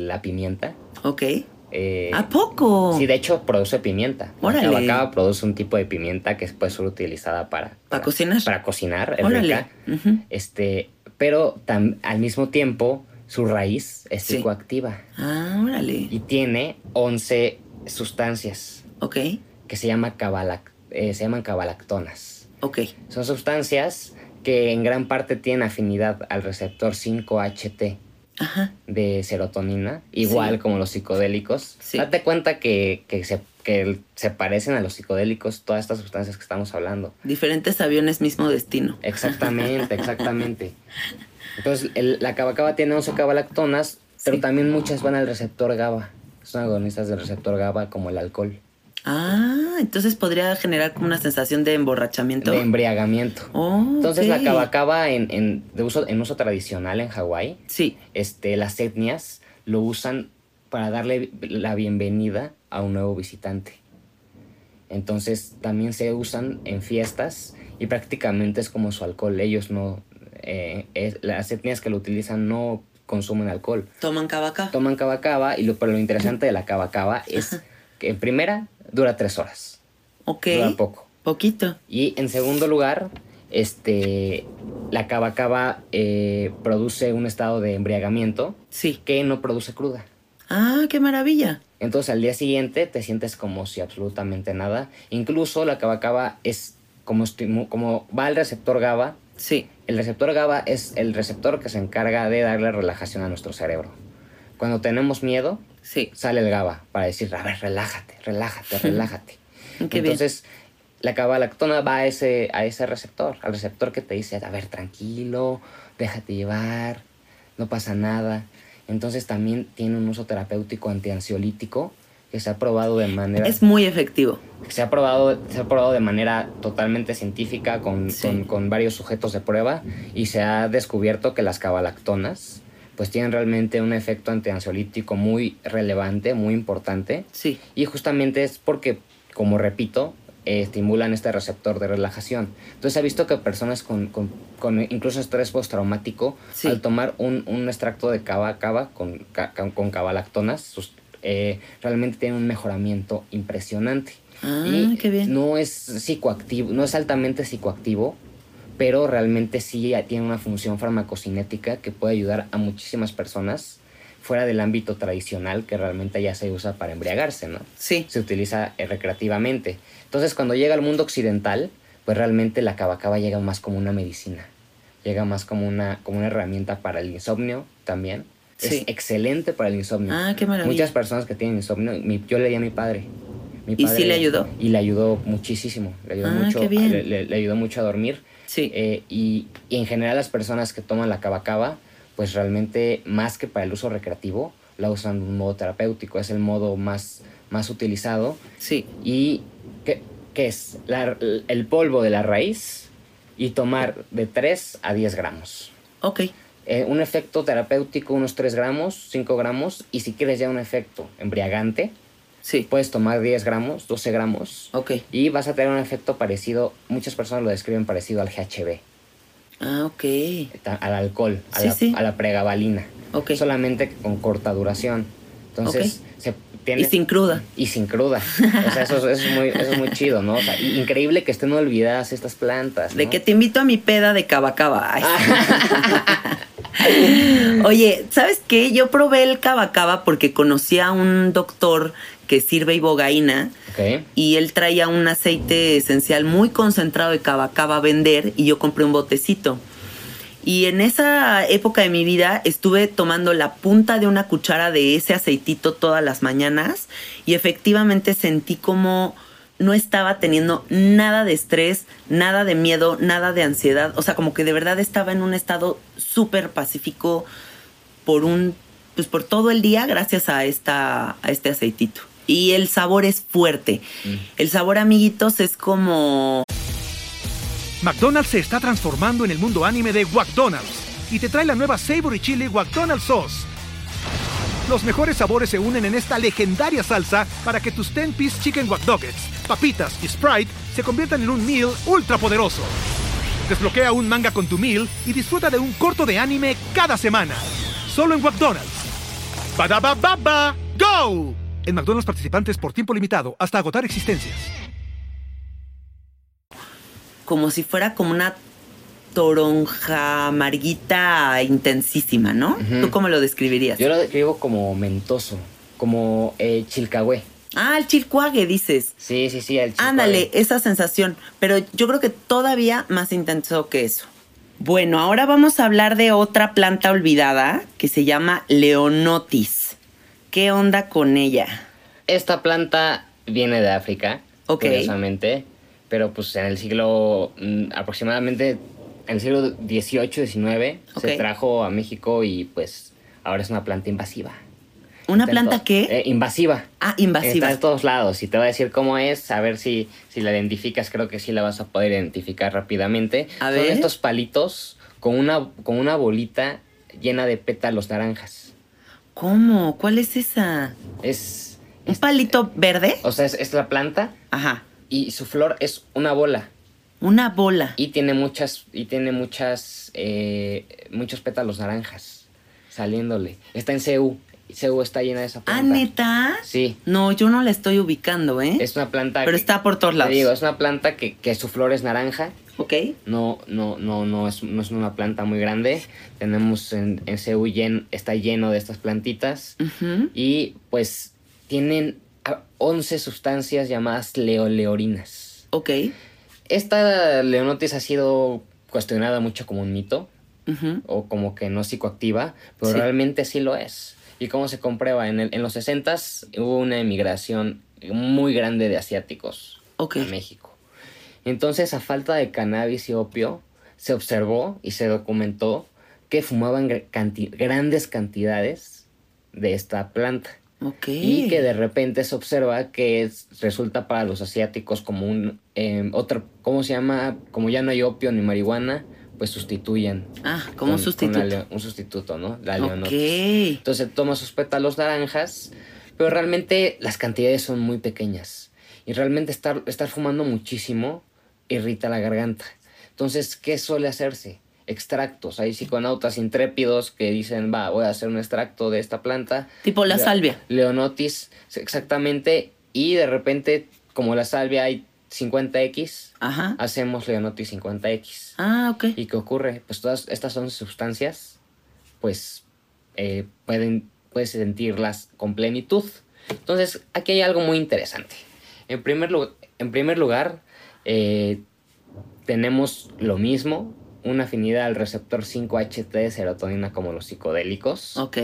la pimienta. ok. Eh, ¿A poco? Sí, de hecho produce pimienta. La Órale. cava cava produce un tipo de pimienta que puede ser utilizada para, ¿Para cocinar? Para cocinar, es Órale. rica. Este, pero tam- al mismo tiempo su raíz es Sí. psicoactiva Ah, órale. y tiene 11 sustancias Ok, que se, llama cabalac- eh, se llaman cabalactonas. ok. Son sustancias que en gran parte tienen afinidad al receptor 5-HT Ajá. de serotonina, igual Sí. como los psicodélicos. Sí. Date cuenta que, que se, que se parecen a los psicodélicos todas estas sustancias que estamos hablando. Diferentes aviones, mismo destino. Exactamente, exactamente. Entonces, el- la cabacaba tiene 11 cabalactonas, pero Sí. también muchas van al receptor GABA. Son agonistas del receptor GABA como el alcohol, Ah, entonces podría generar como una sensación de emborrachamiento. de embriagamiento. Oh, Entonces, la ok. cabacaba en, en, de uso, en uso tradicional en Hawái, Sí. este, las etnias lo usan para darle la bienvenida a un nuevo visitante. Entonces también se usan en fiestas y prácticamente es como su alcohol. Ellos no, eh, es- las etnias que lo utilizan no consumen alcohol. Toman cavaca. Toman cabacaba y lo, pero lo interesante de la cabacaba es que en primera dura tres horas, ok. dura poco. Poquito. Y en segundo lugar, este, la cabacaba eh, produce un estado de embriagamiento Sí. que no produce cruda. Ah, qué maravilla. Entonces al día siguiente te sientes como si absolutamente nada. Incluso la cabacaba es como, como va al receptor GABA. Sí. El receptor GABA es el receptor que se encarga de darle relajación a nuestro cerebro. Cuando tenemos miedo, Sí. sale el GABA para decir, a ver, relájate, relájate, relájate. Qué bien. Entonces, la cabalactona va a ese, a ese receptor, al receptor que te dice, a ver, tranquilo, déjate llevar, no pasa nada. Entonces también tiene un uso terapéutico antiansiolítico que se ha probado de manera Es muy efectivo. se ha probado se ha probado de manera totalmente científica con, Sí. con, con varios sujetos de prueba y se ha descubierto que las cabalactonas pues tienen realmente un efecto antiansiolítico muy relevante, muy importante Sí. y justamente es porque, como repito, eh, estimulan este receptor de relajación. Entonces se ha visto que personas con, con- con incluso estrés postraumático, Sí. al tomar un, un extracto de cava cava con, con cabalactonas, sus- eh, realmente tienen un mejoramiento impresionante. Ah, y qué bien. no es psicoactivo, no es altamente psicoactivo, pero realmente sí tiene una función farmacocinética que puede ayudar a muchísimas personas fuera del ámbito tradicional que realmente ya se usa para embriagarse, ¿no? Sí. Se utiliza eh, recreativamente. Entonces, cuando llega al mundo occidental, pues realmente la cabacaba llega más como una medicina. Llega más como una, como una herramienta para el insomnio también. Sí. Es excelente para el insomnio. Ah, qué maravilla. Muchas personas que tienen insomnio, mi- yo le di a mi padre. Mi ¿Y sí le ayudó? Y le ayudó muchísimo. Le ayudó, Ah, mucho, qué bien. Le, le- le ayudó mucho a dormir. Sí. Eh, y, y en general las personas que toman la cabacaba, pues realmente más que para el uso recreativo, la usan de un modo terapéutico. Es el modo más, más utilizado. Sí. ¿Y qué, qué es? La- el polvo de la raíz y tomar de 3 a 10 gramos. Ok. Eh, un efecto terapéutico, unos 3 gramos, 5 gramos. Y si quieres ya un efecto embriagante, Sí. puedes tomar 10 gramos, 12 gramos. Ok. Y vas a tener un efecto parecido, muchas personas lo describen parecido al GHB, Ah, ok. al alcohol, a, Sí, la, sí. a la pregabalina. Ok. Solamente con corta duración. Entonces, se tiene... Y sin cruda. Y sin cruda. O sea, eso, es- eso es, muy, eso es muy chido, ¿no? O sea, increíble que estén olvidadas estas plantas. De que te invito a mi peda de cabacaba. Oye, ¿sabes qué? Yo probé el cabacaba porque conocí a un doctor que sirve ibogaína Ok. y él traía un aceite esencial muy concentrado de cabacaba a vender y yo compré un botecito. Y en esa época de mi vida estuve tomando la punta de una cuchara de ese aceitito todas las mañanas y efectivamente sentí como no estaba teniendo nada de estrés, nada de miedo, nada de ansiedad. O sea, como que de verdad estaba en un estado súper pacífico por un, pues por todo el día gracias a esta, a este aceitito. Y el sabor es fuerte. El sabor, amiguitos, es como McDonald's se está transformando en el mundo anime de McDonald's y te trae la nueva Savory Chili McDonald's Sauce. Los mejores sabores se unen en esta legendaria salsa para que tus 10-piece chicken wack papitas y Sprite se conviertan en un meal ultra poderoso. Desbloquea un manga con tu meal y disfruta de un corto de anime cada semana. Solo en McDonald's. ba baba go! En McDonald's participantes por tiempo limitado hasta agotar existencias. como si fuera como una toronja amarguita intensísima, ¿no? ¿Tú cómo lo describirías? Yo lo describo como mentoso, como eh, chilcahué. Ah, el chilcuague, dices. Sí, sí, sí, el chilcahué. Ándale, esa sensación. Pero yo creo que todavía más intenso que eso. Bueno, ahora vamos a hablar de otra planta olvidada que se llama Leonotis. ¿Qué onda con ella? Esta planta viene de África, curiosamente, pero pues en el siglo mm, aproximadamente en el siglo XVIII, XIX se trajo a México y pues ahora es una planta invasiva. ¿Una Está planta qué? eh, invasiva. ah, invasiva. Está en todos lados y te voy a decir cómo es, a ver si, si la identificas, creo que sí la vas a poder identificar rápidamente. A Son ver. estos palitos con una, con una bolita llena de pétalos naranjas. ¿Cómo? ¿Cuál es esa? Es, ¿Un palito verde? o sea, es, es la planta Ajá. y su flor es una bola. Una bola. Y tiene muchas, y tiene muchas, eh, muchos pétalos naranjas saliéndole. Está en CU. CU está llena de esa planta. Ah, neta. Sí. No, yo no la estoy ubicando, ¿eh? Es una planta. Pero que- está por todos te lados. digo, es una planta que, que su flor es naranja. Ok. No, no, no, no es, no es una planta muy grande. Tenemos en, en CU llen- está lleno de estas plantitas. Y pues tienen ah, 11 sustancias llamadas leoleorinas. Ok. Esta leonotis ha sido cuestionada mucho como un mito. O como que no psicoactiva, pero Sí. realmente sí lo es. ¿Y cómo se comprueba? En, el- en los 60 hubo una emigración muy grande de asiáticos a México. Entonces, a falta de cannabis y opio, se observó y se documentó que fumaban canti- grandes cantidades de esta planta. Y que de repente se observa que es- resulta para los asiáticos como un eh, otro, ¿cómo se llama? Como ya no hay opio ni marihuana, pues sustituyen. Ah, como un con sustituto. un sustituto, ¿no? La ok. leonotis. Entonces toma sus pétalos naranjas, pero realmente las cantidades son muy pequeñas. Y realmente estar, estar fumando muchísimo irrita la garganta. Entonces, ¿qué suele hacerse? Extractos. Hay psiconautas intrépidos que dicen, va, voy a hacer un extracto de esta planta. Tipo la salvia. Leonotis, exactamente. Y de repente, como la salvia hay 50X, Ajá. hacemos Leonotis 50X. Ah, ok. ¿Y qué ocurre? Pues todas estas son sustancias, pues eh, pueden puedes sentirlas con plenitud. Entonces, aquí hay algo muy interesante. En primer, en primer lugar, eh, tenemos lo mismo, una afinidad al receptor 5-HT de serotonina como los psicodélicos. Ok.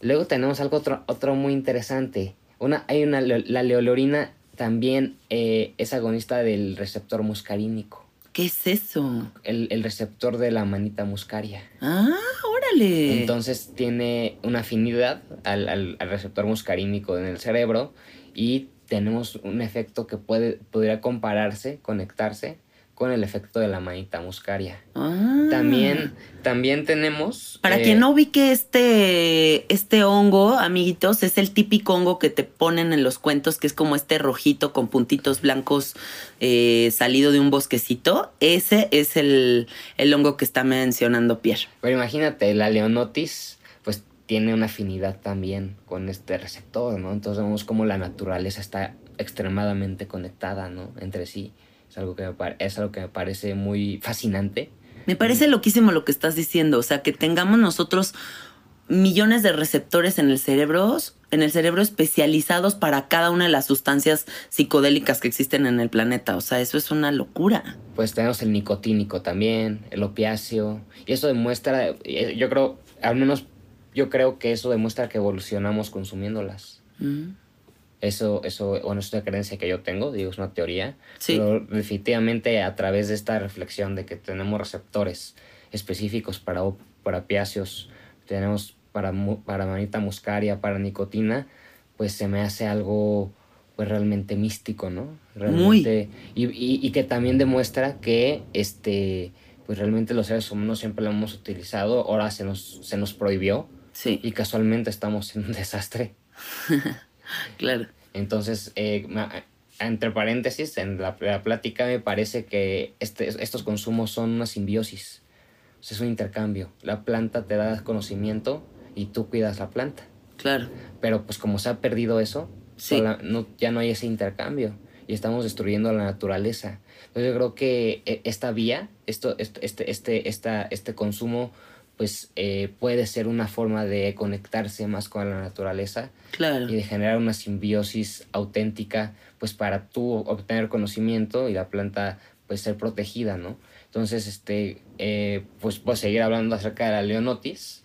Luego tenemos algo otro, otro muy interesante. Una, hay una, la leolorina también eh, es agonista del receptor muscarínico. ¿Qué es eso? El, el, receptor de la manita muscaria. Ah, órale. Entonces tiene una afinidad al, al, al, receptor muscarínico en el cerebro y tenemos un efecto que puede, podría compararse, conectarse con el efecto de la manita muscaria. Ah. También, también tenemos... Para eh, quien no ubique este, este hongo, amiguitos, es el típico hongo que te ponen en los cuentos, que es como este rojito con puntitos blancos eh, salido de un bosquecito. Ese es el, el hongo que está mencionando Pierre. Pero imagínate, la leonotis, tiene una afinidad también con este receptor, ¿no? Entonces vemos como la naturaleza está extremadamente conectada, ¿no? Entre sí. Es algo, que me es algo que me parece muy fascinante. Me parece loquísimo lo que estás diciendo. O sea, que tengamos nosotros millones de receptores en el cerebro, en el cerebro especializados para cada una de las sustancias psicodélicas que existen en el planeta. O sea, eso es una locura. Pues tenemos el nicotínico también, el opiáceo. Y eso demuestra, yo creo, al menos yo creo que eso demuestra que evolucionamos consumiéndolas. Mm. Eso, eso, bueno, es una creencia que yo tengo, digo, es una teoría. Sí. Pero definitivamente a través de esta reflexión de que tenemos receptores específicos para, para tenemos para, para manita muscaria, para nicotina, pues se me hace algo pues realmente místico, ¿no? Realmente, Muy. Y, y, y, que también demuestra que este pues realmente los seres humanos siempre lo hemos utilizado, ahora se nos, se nos prohibió sí. y casualmente estamos en un desastre. claro. Entonces, eh, entre paréntesis, en la, la, plática me parece que este, estos consumos son una simbiosis, o sea, es un intercambio. La planta te da conocimiento y tú cuidas la planta. Claro. Pero pues como se ha perdido eso, sí. no, ya no hay ese intercambio y estamos destruyendo la naturaleza. Entonces yo creo que eh, esta vía, esto, este, este, esta, este consumo pues eh, puede ser una forma de conectarse más con la naturaleza claro. y de generar una simbiosis auténtica pues para tú obtener conocimiento y la planta pues ser protegida, ¿no? Entonces, este, eh, pues puedo seguir hablando acerca de la leonotis.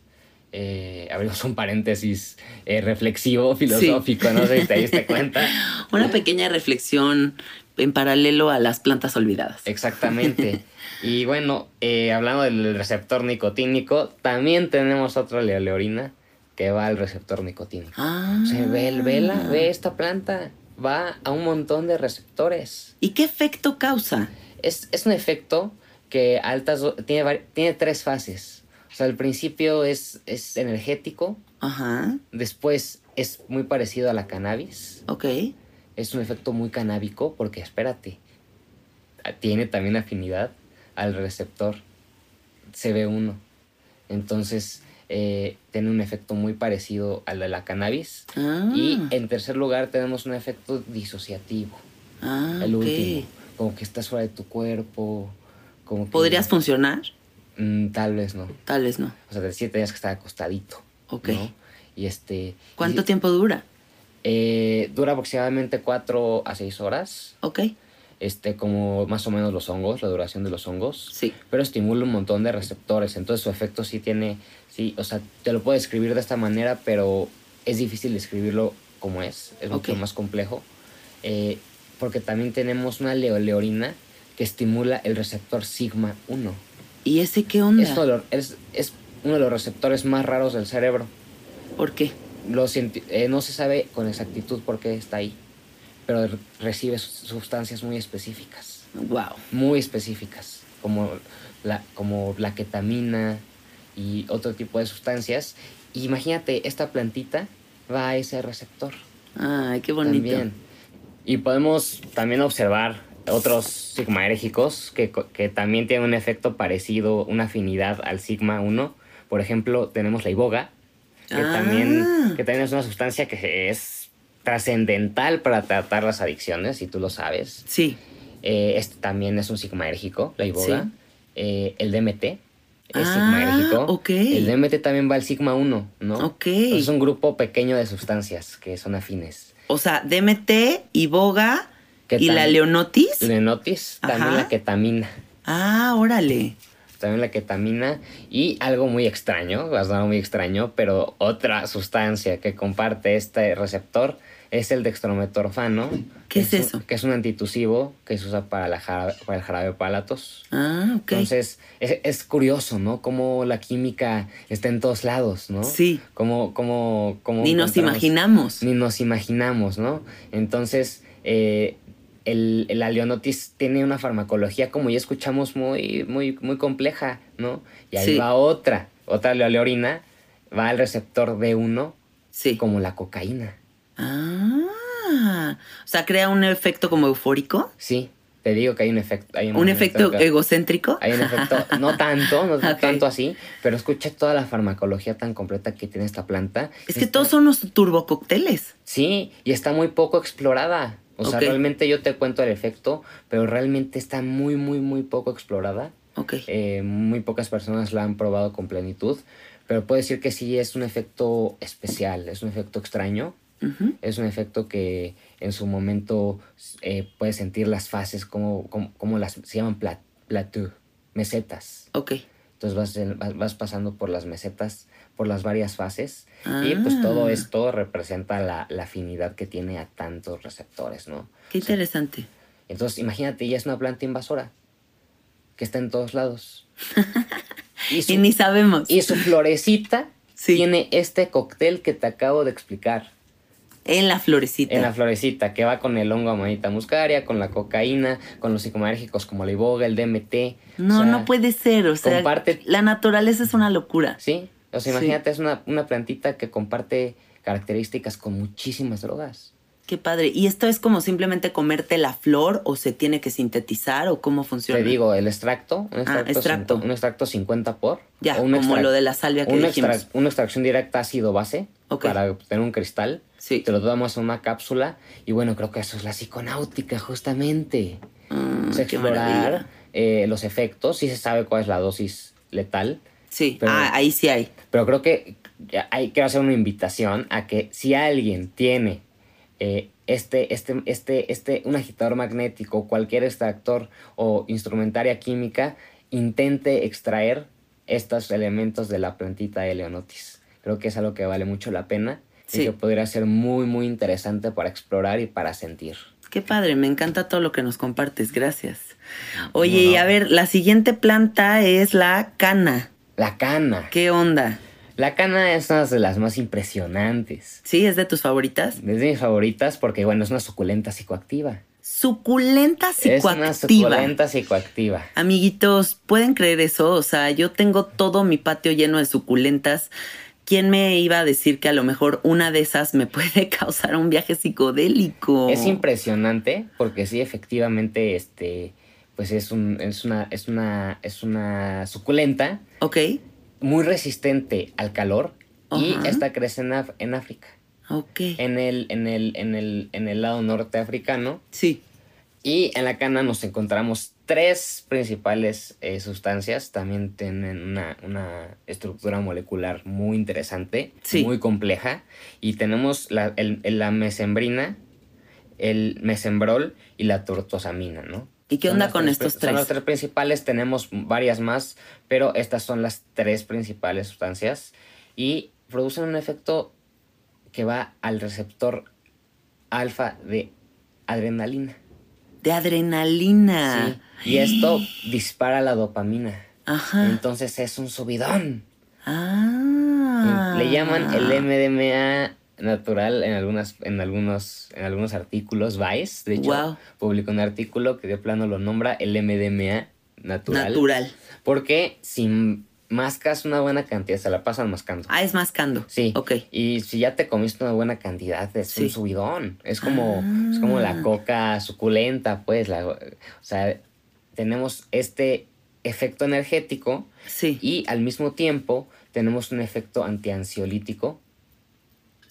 Eh, abrimos un paréntesis eh, reflexivo, filosófico, sí. no sé si te cuenta. Una pequeña reflexión en paralelo a las plantas olvidadas. Exactamente. Y bueno, eh, hablando del receptor nicotínico, también tenemos otra leolorina que va al receptor nicotínico. Ah. O sea, ve, ve, la, ve esta planta, va a un montón de receptores. ¿Y qué efecto causa? Es, es un efecto que altas tiene, tiene tres fases. O sea, al principio es, es energético. Ajá. Después es muy parecido a la cannabis. Ok. Es un efecto muy canábico porque, espérate, tiene también afinidad al receptor CB1. Entonces, eh, tiene un efecto muy parecido al de la cannabis. Ah. Y en tercer lugar, tenemos un efecto disociativo. Ah, el okay. último. Como que estás fuera de tu cuerpo. Como que, ¿Podrías funcionar? Mm, tal vez no. Tal vez no. O sea, de siete días que estar acostadito. Ok. ¿no? Y este. ¿Cuánto y, tiempo dura? Eh, dura aproximadamente 4 a 6 horas. Ok. Este, como más o menos los hongos, la duración de los hongos. Sí. Pero estimula un montón de receptores. Entonces su efecto sí tiene. Sí, o sea, te lo puedo describir de esta manera, pero es difícil describirlo como es. Es mucho más complejo. Eh, porque también tenemos una leoleorina que estimula el receptor sigma 1. ¿Y ese qué onda? Es, es, es uno de los receptores más raros del cerebro. ¿Por qué? Eh, no se sabe con exactitud por qué está ahí, pero re- recibe su- sustancias muy específicas, Wow. muy específicas, como la, como la ketamina y otro tipo de sustancias. Y imagínate, esta plantita va a ese receptor Ay, qué bonito. también. Y podemos también observar otros sigmaérgicos que, que también tienen un efecto parecido, una afinidad al sigma 1. Por ejemplo, tenemos la iboga, que, Ah. también, que también es una sustancia que es trascendental para tratar las adicciones, si tú lo sabes. Sí. Eh, este también es un sigmaérgico, la iboga. Sí. Eh, el DMT es Ah, sigma ok. El DMT también va al sigma 1, ¿no? Ok. Es un grupo pequeño de sustancias que son afines. O sea, DMT, Iboga ¿Qué y la Leonotis. Lenotis, también Ajá. la ketamina. Ah, órale. También la ketamina y algo muy extraño, va a sonar muy extraño, pero otra sustancia que comparte este receptor es el dextrometorfano. ¿Qué es un- eso? Que es un antitusivo que se usa para, la jarabe, para el jarabe para la tos. Ah, ok. Entonces, es, es curioso, ¿no? Cómo la química está en todos lados, ¿no? Sí. Cómo, cómo, cómo Ni nos imaginamos. Ni nos imaginamos, ¿no? Entonces, eh, el, el Leonotis tiene una farmacología, como ya escuchamos, muy, muy, muy compleja, ¿no? Y ahí Sí. va otra, otra leorina, va al receptor B1, Sí. como la cocaína. Ah. O sea, crea un efecto como eufórico. Sí, te digo que hay un efecto. Hay Un efecto que- egocéntrico. Hay un efecto, no tanto, no tanto así, pero escucha toda la farmacología tan completa que tiene esta planta. Es que Está- todos son los turbocócteles. Sí, y está muy poco explorada. O sea, realmente yo te cuento el efecto, pero realmente está muy, muy, muy poco explorada. Ok. Eh, muy pocas personas la han probado con plenitud, pero puedo decir que sí es un efecto especial, es un efecto extraño, es un efecto que en su momento eh, puedes sentir las fases, como, como, como las se llaman plat, plateau, mesetas. Ok. Entonces vas, en- vas, vas pasando por las mesetas, por las varias fases, y pues Ah. todo esto representa la, la afinidad que tiene a tantos receptores, ¿no? Qué interesante. Entonces imagínate, ya es una planta invasora, que está en todos lados. Y su, Y ni sabemos. y su florecita Sí. tiene este cóctel que te acabo de explicar. En la florecita. En la florecita, que va con el hongo amanita muscaria, con la cocaína, con los psicomarérgicos como la iboga, el DMT. No, o sea, no puede ser. O sea, comparte- la naturaleza es una locura. Sí, o sea, Sí. imagínate, es una, una plantita que comparte características con muchísimas drogas. Qué padre. ¿Y esto es como simplemente comerte la flor o se tiene que sintetizar o cómo funciona? Te digo, el extracto, un extracto, Ah, extracto. un extracto 50 por. Ya, un como lo de la salvia que dijimos. extra- una extracción directa ácido-base Ok. para obtener un cristal. Sí. Te lo damos en una cápsula y bueno, creo que eso es la psiconáutica justamente. Mm, O sea, qué explorar eh, los efectos, sí se sabe cuál es la dosis letal, Sí, Pero- ah, ahí sí hay. pero creo que hay que hacer una invitación a que si alguien tiene eh, este, este, este, este, un agitador magnético, cualquier extractor o instrumentaria química, intente extraer estos elementos de la plantita de Leonotis. Creo que es algo que vale mucho la pena Sí. y que podría ser muy, muy interesante para explorar y para sentir. Qué padre, me encanta todo lo que nos compartes, gracias. Oye, y a ver, la siguiente planta es la cana. La cana. ¿Qué onda? La cana es una de las más impresionantes. ¿Sí? ¿Es de tus favoritas? Es de mis favoritas porque, bueno, es una suculenta psicoactiva. Suculenta Es una psicoactiva. suculenta psicoactiva. Amiguitos, ¿pueden creer eso? O sea, yo tengo todo mi patio lleno de suculentas. ¿Quién me iba a decir que a lo mejor una de esas me puede causar un viaje psicodélico? Es impresionante porque sí, efectivamente, este, pues es un, es una, es una, es una suculenta Ok, muy resistente al calor y Ajá. esta crece en, Af- en África, ok. en el, en el, en el, en el lado norte africano. Sí, Y en la cana nos encontramos tres principales eh, sustancias. También tienen una, una estructura molecular muy interesante, Sí. muy compleja. Y tenemos la, el- el- la mesembrina, el mesembrol y la tortosamina, ¿no? ¿Y qué Son onda con estos Son tres? las tres principales, tenemos varias más, pero estas son las tres principales sustancias. Y producen un efecto que va al receptor alfa de adrenalina. de adrenalina. Sí. Y esto dispara la dopamina. Ajá. Entonces es un subidón. Ah. Le llaman el MDMA natural en algunas en algunos en algunos artículos Vice, de hecho, publicó un artículo que de plano lo nombra el MDMA natural. Natural. Porque si mascas una buena cantidad, se la pasan mascando. Ah, es mascando. Sí. Ok. Y si ya te comiste una buena cantidad, es Sí. un subidón. Es como, es como Ah. la coca suculenta, pues. La, o sea, tenemos este efecto energético Sí. y al mismo tiempo tenemos un efecto antiansiolítico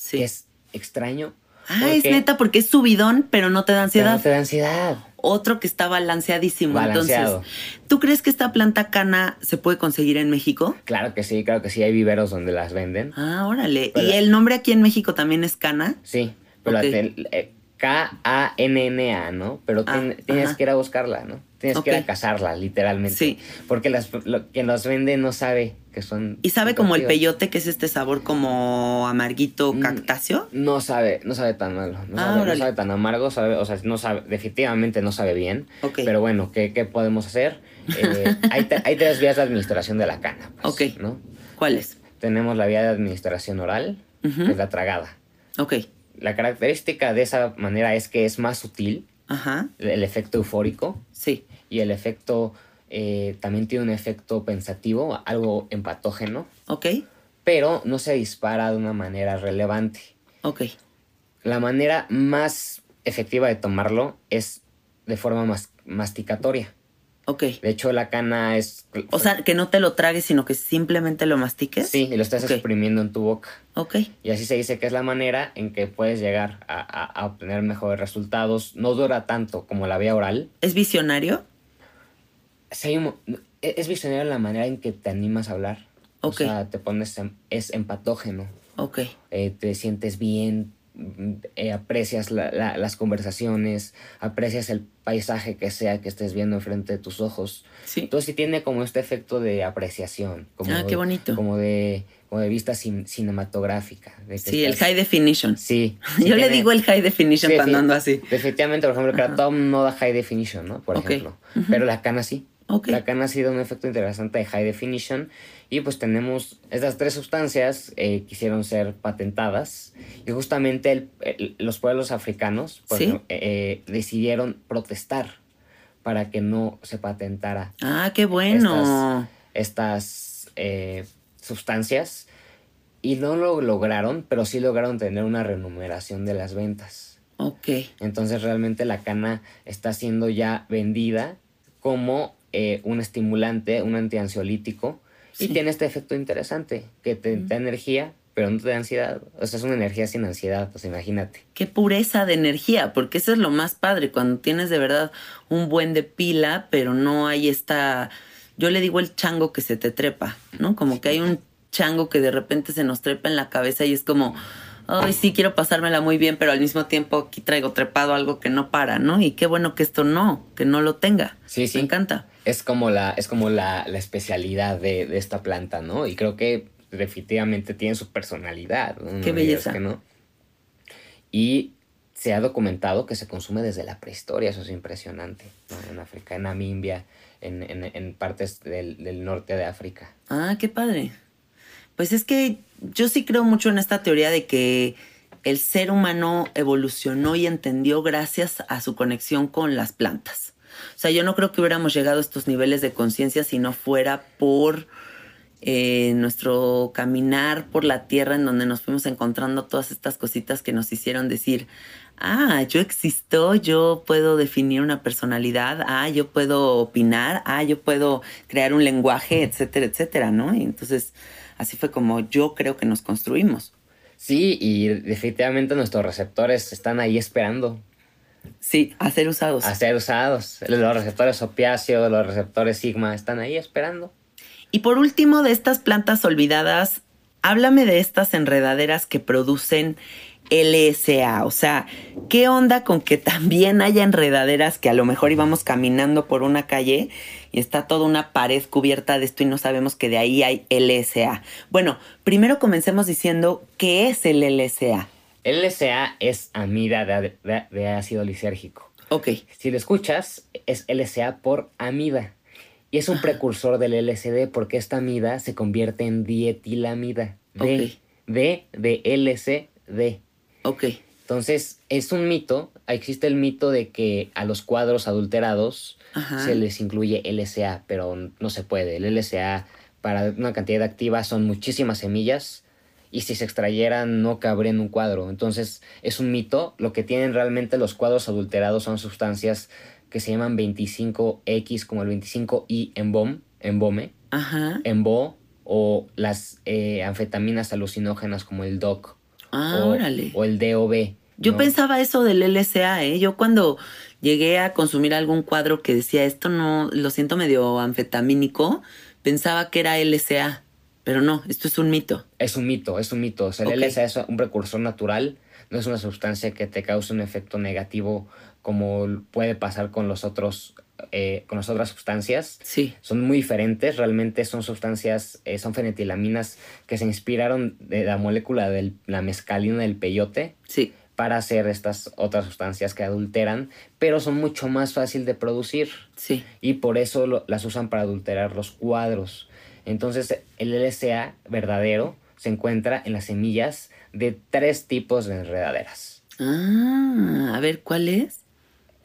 sí. que es extraño. ah, es neta porque es subidón, pero no te da pero no ansiedad. te da ansiedad. otro que está balanceadísimo. Balanceado. Entonces, ¿tú crees que esta planta cana se puede conseguir en México? Claro que sí, claro que sí, hay viveros donde las venden. Ah, órale. Pero- ¿Y el nombre aquí en México también es cana? Sí, pero Ok. el- eh, K-A-N-N-A, ¿no? Pero Ah, tien- tienes que ir a buscarla, ¿no? Tienes que ir a cazarla, literalmente. Sí. Porque las, lo- quien los vende no sabe que son... ¿Y sabe como el peyote, que es este sabor como amarguito Mm. cactáceo? No sabe, no sabe tan malo, no, Ah, sabe, no órale. sabe tan amargo, sabe, o sea, no sabe, definitivamente no sabe bien. Ok. Pero bueno, ¿qué, qué podemos hacer? Eh, hay, hay tres vías de administración de la cana, pues, Ok. ¿no? ¿Cuál es? Tenemos la vía de administración oral, Ujú. que es la tragada. Ok. La característica de esa manera es que es más sutil, Ajá. el efecto eufórico, Sí. Y el efecto eh, también tiene un efecto pensativo, algo empatógeno, Ok. pero no se dispara de una manera relevante. Ok. La manera más efectiva de tomarlo es de forma mas- masticatoria. Ok. De hecho, la cana es... O sea, que no te lo tragues, sino que simplemente lo mastiques. sí, y lo estás exprimiendo en tu boca. Ok. Y así se dice que es la manera en que puedes llegar a, a- a obtener mejores resultados. No dura tanto como la vía oral. ¿Es visionario? Hay un e- es visionario la manera en que te animas a hablar. Ok. O sea, te pones... em- es empatógeno. Ok. eh, te sientes bien, eh, aprecias la- la- las conversaciones, aprecias el paisaje que sea que estés viendo enfrente de tus ojos. Sí. Entonces sí tiene como este efecto de apreciación. Como Ah, qué bonito. Como de, como de vista cin- cinematográfica. de Sí, el estás- high definition. Sí. sí Yo le tiene- digo el high definition sí, cuando ando así. Definitivamente, por ejemplo, el kratom no da high definition, ¿no? Por Ok. ejemplo. Pero la cana sí. La cana sí da un efecto interesante de high definition. Y pues tenemos estas tres sustancias eh, quisieron ser patentadas. Y justamente el- el- los pueblos africanos Sí. ejemplo, eh, eh, decidieron protestar para que no se patentara Ah, qué bueno. estas eh, sustancias. Y no lo lograron, pero sí lograron tener una remuneración de las ventas. Ok. Entonces realmente la cana está siendo ya vendida como eh, un estimulante, un antiansiolítico y Sí. tiene este efecto interesante que te da energía, pero no te da ansiedad. O sea, es una energía sin ansiedad, pues imagínate. Qué pureza de energía, porque eso es lo más padre, cuando tienes de verdad un buen de pila, pero no hay esta, yo le digo el chango que se te trepa, ¿no? Como que hay un chango que de repente se nos trepa en la cabeza y es como, ay, sí, quiero pasármela muy bien, pero al mismo tiempo aquí traigo trepado algo que no para, ¿no? Y qué bueno que esto no, que no lo tenga. Sí, sí. Me encanta. Es como la, es como la, la especialidad de, de esta planta, ¿no? Y creo que definitivamente tiene su personalidad. Qué belleza. que no. Y se ha documentado que se consume desde la prehistoria, eso es impresionante. ¿no? En África, en Namibia, en, en- en partes del, del norte de África. Ah, qué padre. Pues es que yo sí creo mucho en esta teoría de que el ser humano evolucionó y entendió gracias a su conexión con las plantas. O sea, yo no creo que hubiéramos llegado a estos niveles de conciencia si no fuera por eh, nuestro caminar por la tierra en donde nos fuimos encontrando todas estas cositas que nos hicieron decir, ah, yo existo, yo puedo definir una personalidad, ah, yo puedo opinar, ah, yo puedo crear un lenguaje, etcétera, etcétera, ¿no? Entonces así fue como yo creo que nos construimos. Sí, y definitivamente nuestros receptores están ahí esperando Sí, a ser usados. a ser usados. Los receptores opiáceos, los receptores sigma, están ahí esperando. Y por último, de estas plantas olvidadas, háblame de estas enredaderas que producen LSA. O sea, ¿qué onda con que también haya enredaderas que a lo mejor íbamos caminando por una calle y está toda una pared cubierta de esto y no sabemos que de ahí hay LSA? Bueno, primero comencemos diciendo qué es el LSA. LSA es amida de, de- de ácido lisérgico. Ok, Si lo escuchas, es LSA por amida. Y es un precursor del LSD porque esta amida se convierte en dietilamida. D, Ok. D de LSD. Ok, Entonces, es un mito. Existe el mito de que a los cuadros adulterados Ajá. se les incluye LSA, pero no se puede. El LSA para una cantidad activa son muchísimas semillas y si se extrayeran no cabría en un cuadro. Entonces, es un mito. Lo que tienen realmente los cuadros adulterados son sustancias que se llaman 25X, como el 25I en BOM, en BOME, ajá. en BO, o las eh, anfetaminas alucinógenas como el DOC Ah, o, órale. o el DOB. Yo No. pensaba eso del LSA, ¿eh? Yo cuando llegué a consumir algún cuadro que decía esto no, lo siento medio anfetamínico, pensaba que era LSA. Pero no, esto es un mito. Es un mito, es un mito. O sea, el. LSA es un precursor natural, no es una sustancia que te cause un efecto negativo como puede pasar con los otros, eh, con las otras sustancias. Sí, Son muy diferentes, realmente son sustancias, eh, son fenitilaminas que se inspiraron de la molécula de la mescalina del peyote sí, para hacer estas otras sustancias que adulteran, pero son mucho más fácil de producir sí. y por eso lo- las usan para adulterar los cuadros. Entonces el LSA verdadero se encuentra en las semillas de tres tipos de enredaderas. Ah, a ver, ¿cuál es?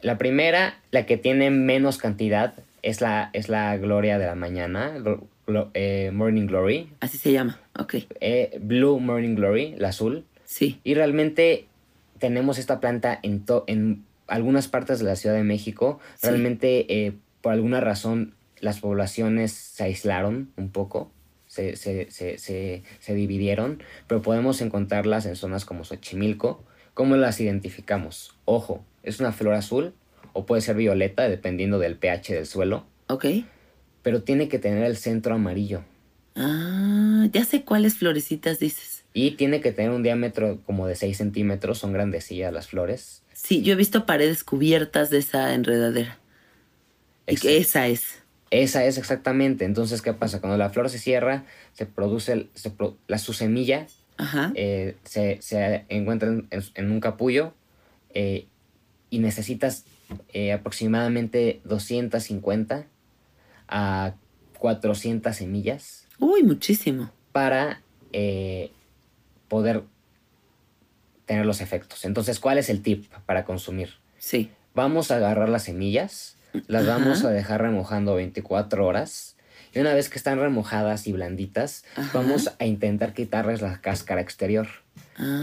La primera, la que tiene menos cantidad, es la, es la Gloria de la Mañana, glo- glo- eh, Morning Glory, Así se llama. Ok, eh, Blue Morning Glory, la azul. sí. Y realmente tenemos esta planta en, to- en algunas partes de la Ciudad de México. Sí. Realmente, eh, por alguna razón, las poblaciones se aislaron un poco, se, se, se, se, se dividieron, pero podemos encontrarlas en zonas como Xochimilco. ¿Cómo las identificamos? Ojo, es una flor azul o puede ser violeta, dependiendo del pH del suelo, Ok. pero tiene que tener el centro amarillo. Ah, ya sé cuáles florecitas dices. Y tiene que tener un diámetro como de 6 centímetros, son grandecillas las flores. Sí, yo he visto paredes cubiertas de esa enredadera. Y que Exacto. esa es. Esa es exactamente. Entonces, ¿qué pasa? Cuando la flor se cierra, se produce el- se pro- la, su semilla, Ajá. eh, se, se encuentra en, un capullo eh, y necesitas eh, aproximadamente 250 a 400 semillas Uy, muchísimo. para eh, poder tener los efectos. Entonces, ¿cuál es el tip para consumir? Sí. Vamos a agarrar las semillas, las Ajá. vamos a dejar remojando 24 horas. Y una vez que están remojadas y blanditas, Ajá. vamos a intentar quitarles la cáscara exterior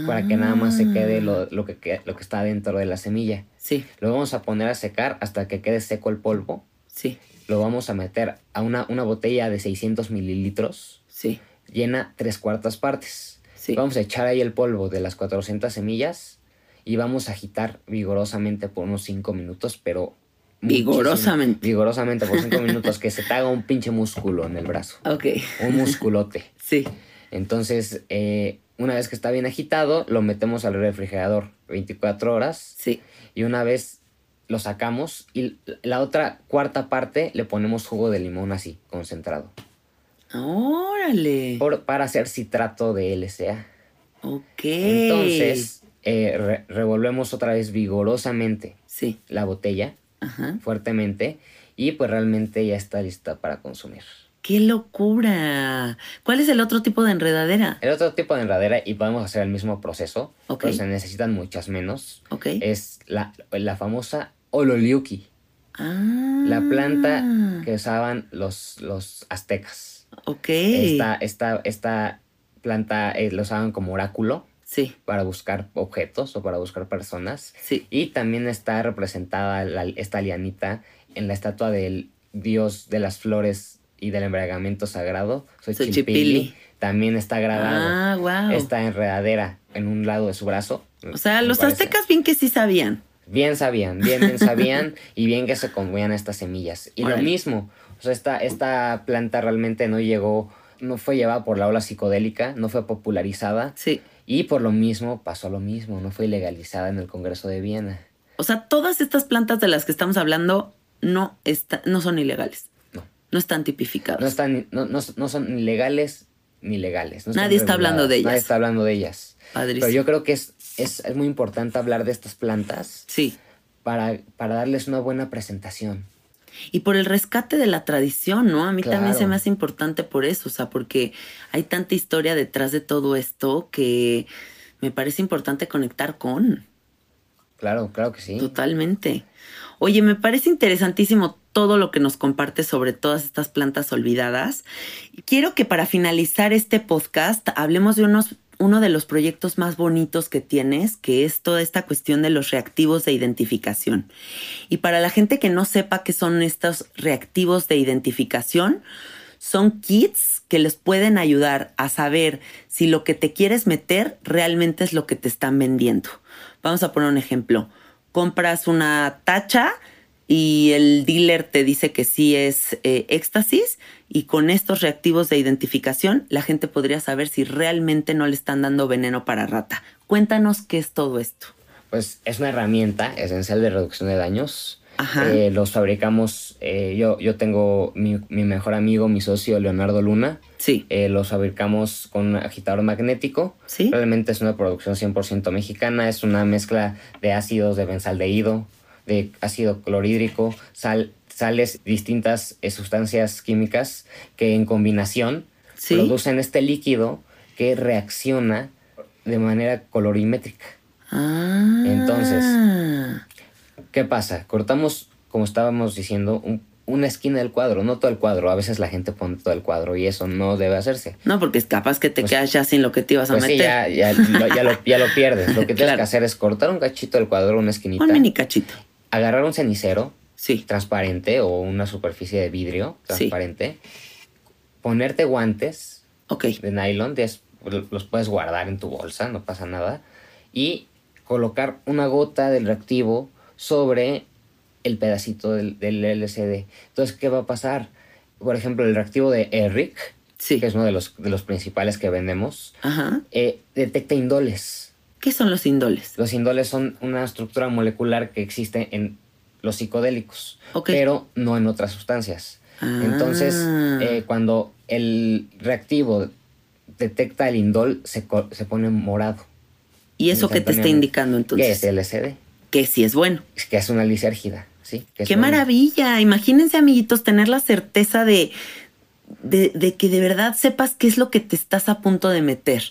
para que nada más se quede lo, lo que, que- lo que está dentro de la semilla. Sí, Lo vamos a poner a secar hasta que quede seco el polvo. sí, Lo vamos a meter a una, una botella de 600 mililitros sí, llena tres cuartas partes. sí. Vamos a echar ahí el polvo de las 400 semillas y vamos a agitar vigorosamente por unos 5 minutos, pero... Vigorosamente. Vigorosamente por 5 minutos, que se te haga un pinche músculo en el brazo. Ok. Un musculote. Sí, Entonces, eh, una vez que está bien agitado, lo metemos al refrigerador 24 horas sí. y una vez lo sacamos y la otra cuarta parte le ponemos jugo de limón así, concentrado, Órale. por- para hacer citrato de LCA. Ok. Entonces, eh, re- revolvemos otra vez vigorosamente Sí. la botella, Ajá. fuertemente, y pues realmente ya está lista para consumir. ¡Qué locura! ¿Cuál es el otro tipo de enredadera? El otro tipo de enredadera, y podemos hacer el mismo proceso, Ok. pero se necesitan muchas menos, Ok. es la, la famosa ololiuki, ah. la planta que usaban los, los aztecas. Ok. Esta, esta, esta planta eh, la usaban como oráculo Sí, para buscar objetos o para buscar personas. sí. Y también está representada la- esta lianita en la estatua del dios de las flores y del embriagamiento sagrado, Xochipilli. Xochipilli. También está grabado Ah, wow. esta enredadera en un lado de su brazo. O sea, los parece. aztecas bien que sí sabían. Bien sabían, bien, bien sabían y bien que se comían estas semillas. Y Órale. lo mismo, o sea, esta, esta planta realmente no llegó, no fue llevada por la ola psicodélica, no fue popularizada Sí. Y por lo mismo pasó lo mismo, no fue legalizada en el Congreso de Viena. O sea, todas estas plantas de las que estamos hablando no, está, no son ilegales. No. No están tipificadas. No, están, no, no, no son ni legales ni legales. no Nadie está hablando de reguladas, Nadie ellas. está hablando de ellas. Padrísimo. Pero yo creo que es, es, es muy importante hablar de estas plantas Sí. para, para darles una buena presentación. Y por el rescate de la tradición, ¿no? A mí también se me hace importante por eso, o sea, porque hay tanta historia detrás de todo esto que me parece importante conectar con. Claro, claro que sí. Totalmente. Oye, me parece interesantísimo todo lo que nos compartes sobre todas estas plantas olvidadas. Quiero que para finalizar este podcast hablemos de unos, uno de los proyectos más bonitos que tienes, que es toda esta cuestión de los reactivos de identificación. Y para la gente que no sepa qué son estos reactivos de identificación, son kits que les pueden ayudar a saber si lo que te quieres meter realmente es lo que te están vendiendo. Vamos a poner un ejemplo. Compras una tacha y el dealer te dice que sí es eh, éxtasis y con estos reactivos de identificación la gente podría saber si realmente no le están dando veneno para rata. Cuéntanos qué es todo esto. Pues es una herramienta esencial de reducción de daños. Eh, los fabricamos, eh, yo, yo tengo mi, mejor amigo, mi socio Leonardo Luna. Sí. los fabricamos con un agitador magnético. Sí. Realmente es una producción 100% mexicana, es una mezcla de ácidos de benzaldehído, de ácido clorhídrico, sal, sales, distintas eh, sustancias químicas que en combinación producen este líquido que reacciona de manera colorimétrica. Ah. Entonces, ¿qué pasa? Cortamos, como estábamos diciendo, una esquina del cuadro, no todo el cuadro. A veces la gente pone todo el cuadro y eso no debe hacerse. No, porque es capaz que te pues quedas ya sin lo que te ibas a pues meter. Sí, ya, ya, lo, pierdes. Lo que tienes que hacer es cortar un cachito del cuadro, una esquinita. Un mini cachito agarrar un cenicero sí. transparente o una superficie de vidrio transparente, ponerte guantes de nylon, los puedes guardar en tu bolsa, no pasa nada, y colocar una gota del reactivo sobre el pedacito del, LCD. Entonces, ¿qué va a pasar? Por ejemplo, el reactivo de Eric, que es uno de los, de los principales que vendemos, eh, detecta indoles. ¿Qué son los indoles? Los indoles son una estructura molecular que existe en los psicodélicos, pero no en otras sustancias. Entonces, ah. eh, cuando el reactivo detecta el indol, se, pone morado. ¿Y eso qué te está indicando entonces? Que es LSD. Que sí es bueno. Es que es una lisérgida, ¿sí? ¡Qué maravilla! Imagínense, amiguitos, tener la certeza de, de, que de verdad sepas qué es lo que te estás a punto de meter.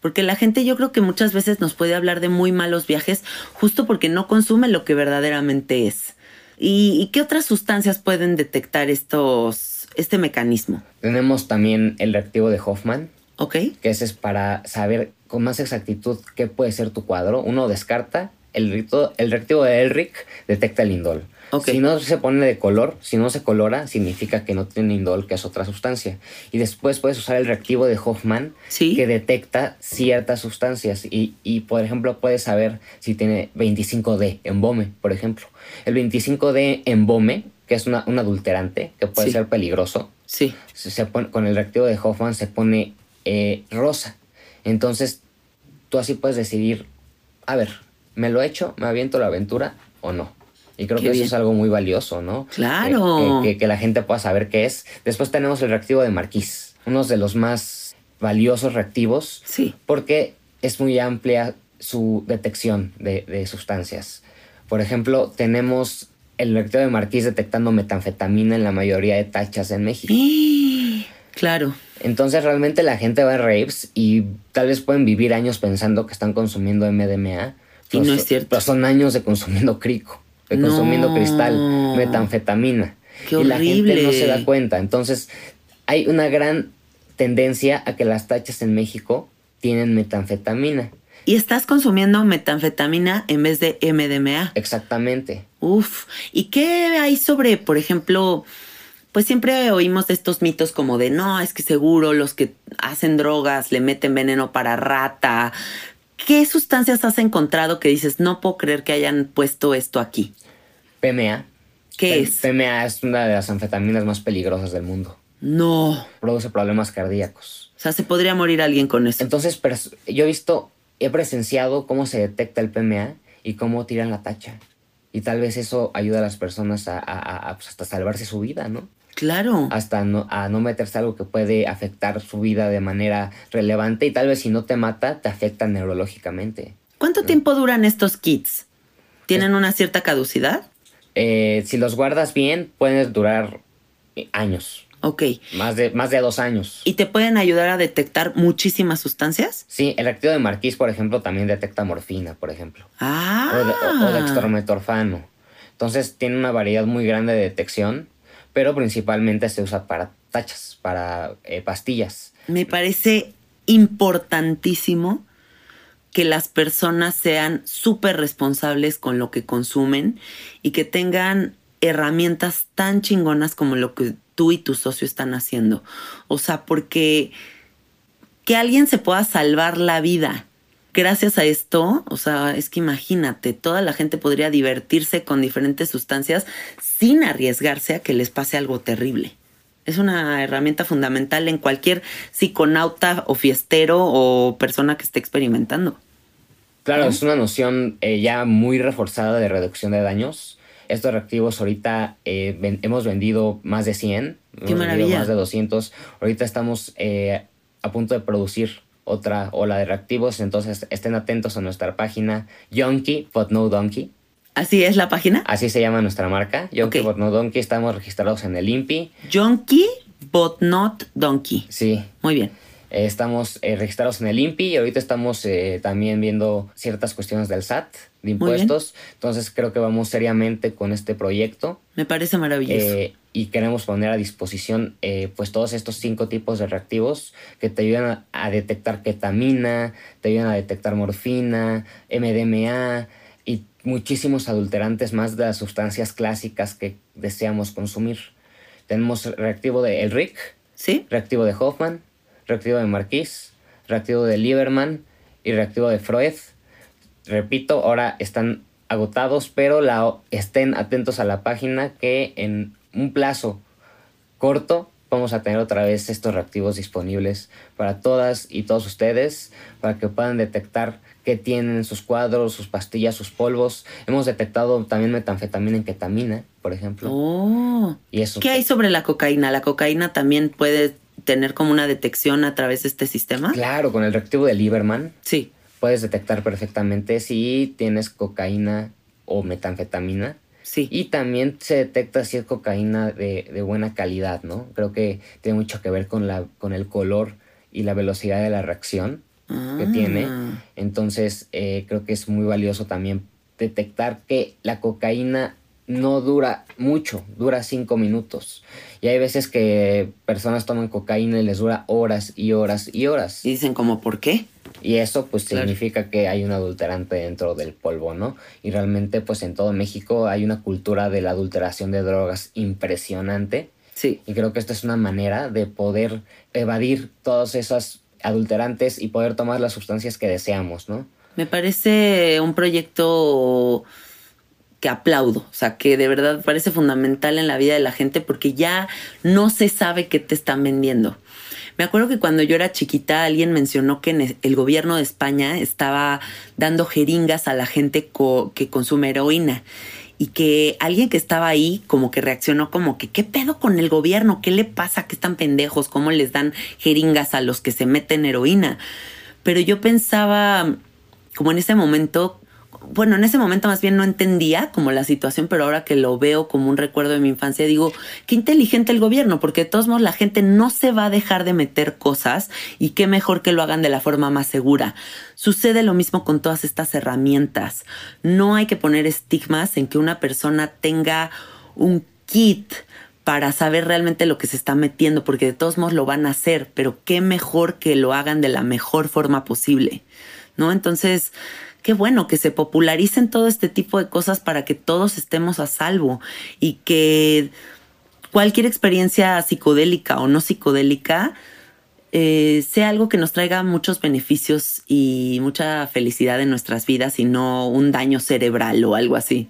Porque la gente yo creo que muchas veces nos puede hablar de muy malos viajes justo porque no consume lo que verdaderamente es. ¿Y, qué otras sustancias pueden detectar estos, este mecanismo? Tenemos también el reactivo de Hoffman. Ok. Que ese es para saber con más exactitud qué puede ser tu cuadro. Uno descarta, el, el reactivo de Elric detecta el indol. Si no se pone de color, si no se colora, significa que no tiene indol, que es otra sustancia. Y después puedes usar el reactivo de Hoffman, que detecta ciertas sustancias. Y, por ejemplo, puedes saber si tiene 25D en BOME, por ejemplo. El 25D en BOME, que es un adulterante, que puede ser peligroso. Sí. Se pone, con el reactivo de Hoffman se pone eh, rosa. Entonces, tú así puedes decidir, a ver, ¿me lo he hecho? ¿Me aviento la aventura o no? Y creo que eso es algo muy valioso, ¿no? Claro. Que, la gente pueda saber qué es. Después tenemos el reactivo de Marquis, uno de los más valiosos reactivos. Sí. Porque es muy amplia su detección de, sustancias. Por ejemplo, tenemos el reactivo de Marquis detectando metanfetamina en la mayoría de tachas en México. Claro. Entonces realmente la gente va a raves y tal vez pueden vivir años pensando que están consumiendo MDMA. Y no es cierto. Pero son años de consumiendo crico consumiendo cristal, metanfetamina. Qué y la gente no se da cuenta. Entonces, hay una gran tendencia a que las tachas en México tienen metanfetamina. Y estás consumiendo metanfetamina en vez de MDMA. Exactamente. Uf. ¿Y qué hay sobre, por ejemplo, pues siempre oímos de estos mitos como de no, es que seguro los que hacen drogas le meten veneno para rata, ¿Qué sustancias has encontrado que dices, no puedo creer que hayan puesto esto aquí? PMA. ¿Qué es? PMA es una de las anfetaminas más peligrosas del mundo. No. Produce problemas cardíacos. O sea, se podría morir alguien con eso. Entonces, yo he visto, he presenciado cómo se detecta el PMA y cómo tiran la tacha. Y tal vez eso ayuda a las personas a, pues, hasta salvarse su vida, ¿no? Claro. Hasta no, a no meterse algo que puede afectar su vida de manera relevante y tal vez si no te mata, te afecta neurológicamente. ¿Cuánto tiempo duran estos kits? ¿Tienen una cierta caducidad? Eh, si los guardas bien, pueden durar años. Ok. Más de, más de dos años. ¿Y te pueden ayudar a detectar muchísimas sustancias? Sí, el reactivo de Marquis, por ejemplo, también detecta morfina, por ejemplo. Ah. O, de, dextrometorfano. Entonces tiene una variedad muy grande de detección pero principalmente se usa para tachas, para eh, pastillas. Me parece importantísimo que las personas sean súper responsables con lo que consumen y que tengan herramientas tan chingonas como lo que tú y tu socio están haciendo. O sea, porque que alguien se pueda salvar la vida gracias a esto, o sea, es que imagínate, toda la gente podría divertirse con diferentes sustancias sin arriesgarse a que les pase algo terrible. Es una herramienta fundamental en cualquier psiconauta o fiestero o persona que esté experimentando. Claro, es una noción eh, ya muy reforzada de reducción de daños. Estos reactivos ahorita eh, hemos vendido más de 100, Qué hemos vendido maravilla. más de 200. Ahorita estamos eh, a punto de producir otra ola de reactivos, entonces estén atentos a nuestra página Yonky but no Donkey. ¿Así es la página? Así se llama nuestra marca. Yonky Ok. but no Donkey. Estamos registrados en el INPI. Junkie, but not donkey. Sí, Muy bien. Eh, estamos eh, registrados en el INPI y ahorita estamos eh, también viendo ciertas cuestiones del SAT, de impuestos. Entonces creo que vamos seriamente con este proyecto Me parece maravilloso. eh, y queremos poner a disposición eh, pues todos estos cinco tipos de reactivos que te ayudan a, a detectar ketamina, te ayudan a detectar morfina, MDMA y muchísimos adulterantes más de las sustancias clásicas que deseamos consumir. Tenemos reactivo de El Rick, ¿Sí? reactivo de Hoffman, reactivo de Marquis, reactivo de Lieberman y reactivo de Freud. Repito, ahora están agotados, pero la, estén atentos a la página que en un plazo corto vamos a tener otra vez estos reactivos disponibles para todas y todos ustedes, para que puedan detectar qué tienen en sus cuadros, sus pastillas, sus polvos. Hemos detectado también metanfetamina en ketamina, por ejemplo. Oh. Y eso ¿Qué hay sobre la cocaína? ¿La cocaína también puede tener como una detección a través de este sistema? Claro, con el reactivo de Lieberman Sí. puedes detectar perfectamente si tienes cocaína o metanfetamina. Sí. Y también se detecta si es cocaína de, de buena calidad, ¿no? Creo que tiene mucho que ver con, la, con el color y la velocidad de la reacción que Ah. tiene. Entonces, eh, creo que es muy valioso también detectar que la cocaína no dura mucho, dura cinco minutos. Y hay veces que personas toman cocaína y les dura horas y horas y horas. Y dicen como, ¿por qué? Y eso pues Claro. significa que hay un adulterante dentro del polvo, ¿no? Y realmente pues en todo México hay una cultura de la adulteración de drogas impresionante. Sí. Y creo que esta es una manera de poder evadir todos esos adulterantes y poder tomar las sustancias que deseamos, ¿no? Me parece un proyecto que aplaudo, o sea, que de verdad parece fundamental en la vida de la gente porque ya no se sabe qué te están vendiendo. Me acuerdo que cuando yo era chiquita alguien mencionó que el gobierno de España estaba dando jeringas a la gente que consume heroína y que alguien que estaba ahí como que reaccionó como que qué pedo con el gobierno, qué le pasa, que están pendejos, cómo les dan jeringas a los que se meten heroína. Pero yo pensaba como en ese momento, bueno, en ese momento más bien no entendía como la situación, pero ahora que lo veo como un recuerdo de mi infancia, digo, qué inteligente el gobierno, porque de todos modos la gente no se va a dejar de meter cosas y qué mejor que lo hagan de la forma más segura. Sucede lo mismo con todas estas herramientas. No hay que poner estigmas en que una persona tenga un kit para saber realmente lo que se está metiendo, porque de todos modos lo van a hacer, pero qué mejor que lo hagan de la mejor forma posible, ¿no? Entonces, qué bueno que se popularicen todo este tipo de cosas para que todos estemos a salvo y que cualquier experiencia psicodélica o no psicodélica eh, sea algo que nos traiga muchos beneficios y mucha felicidad en nuestras vidas y no un daño cerebral o algo así.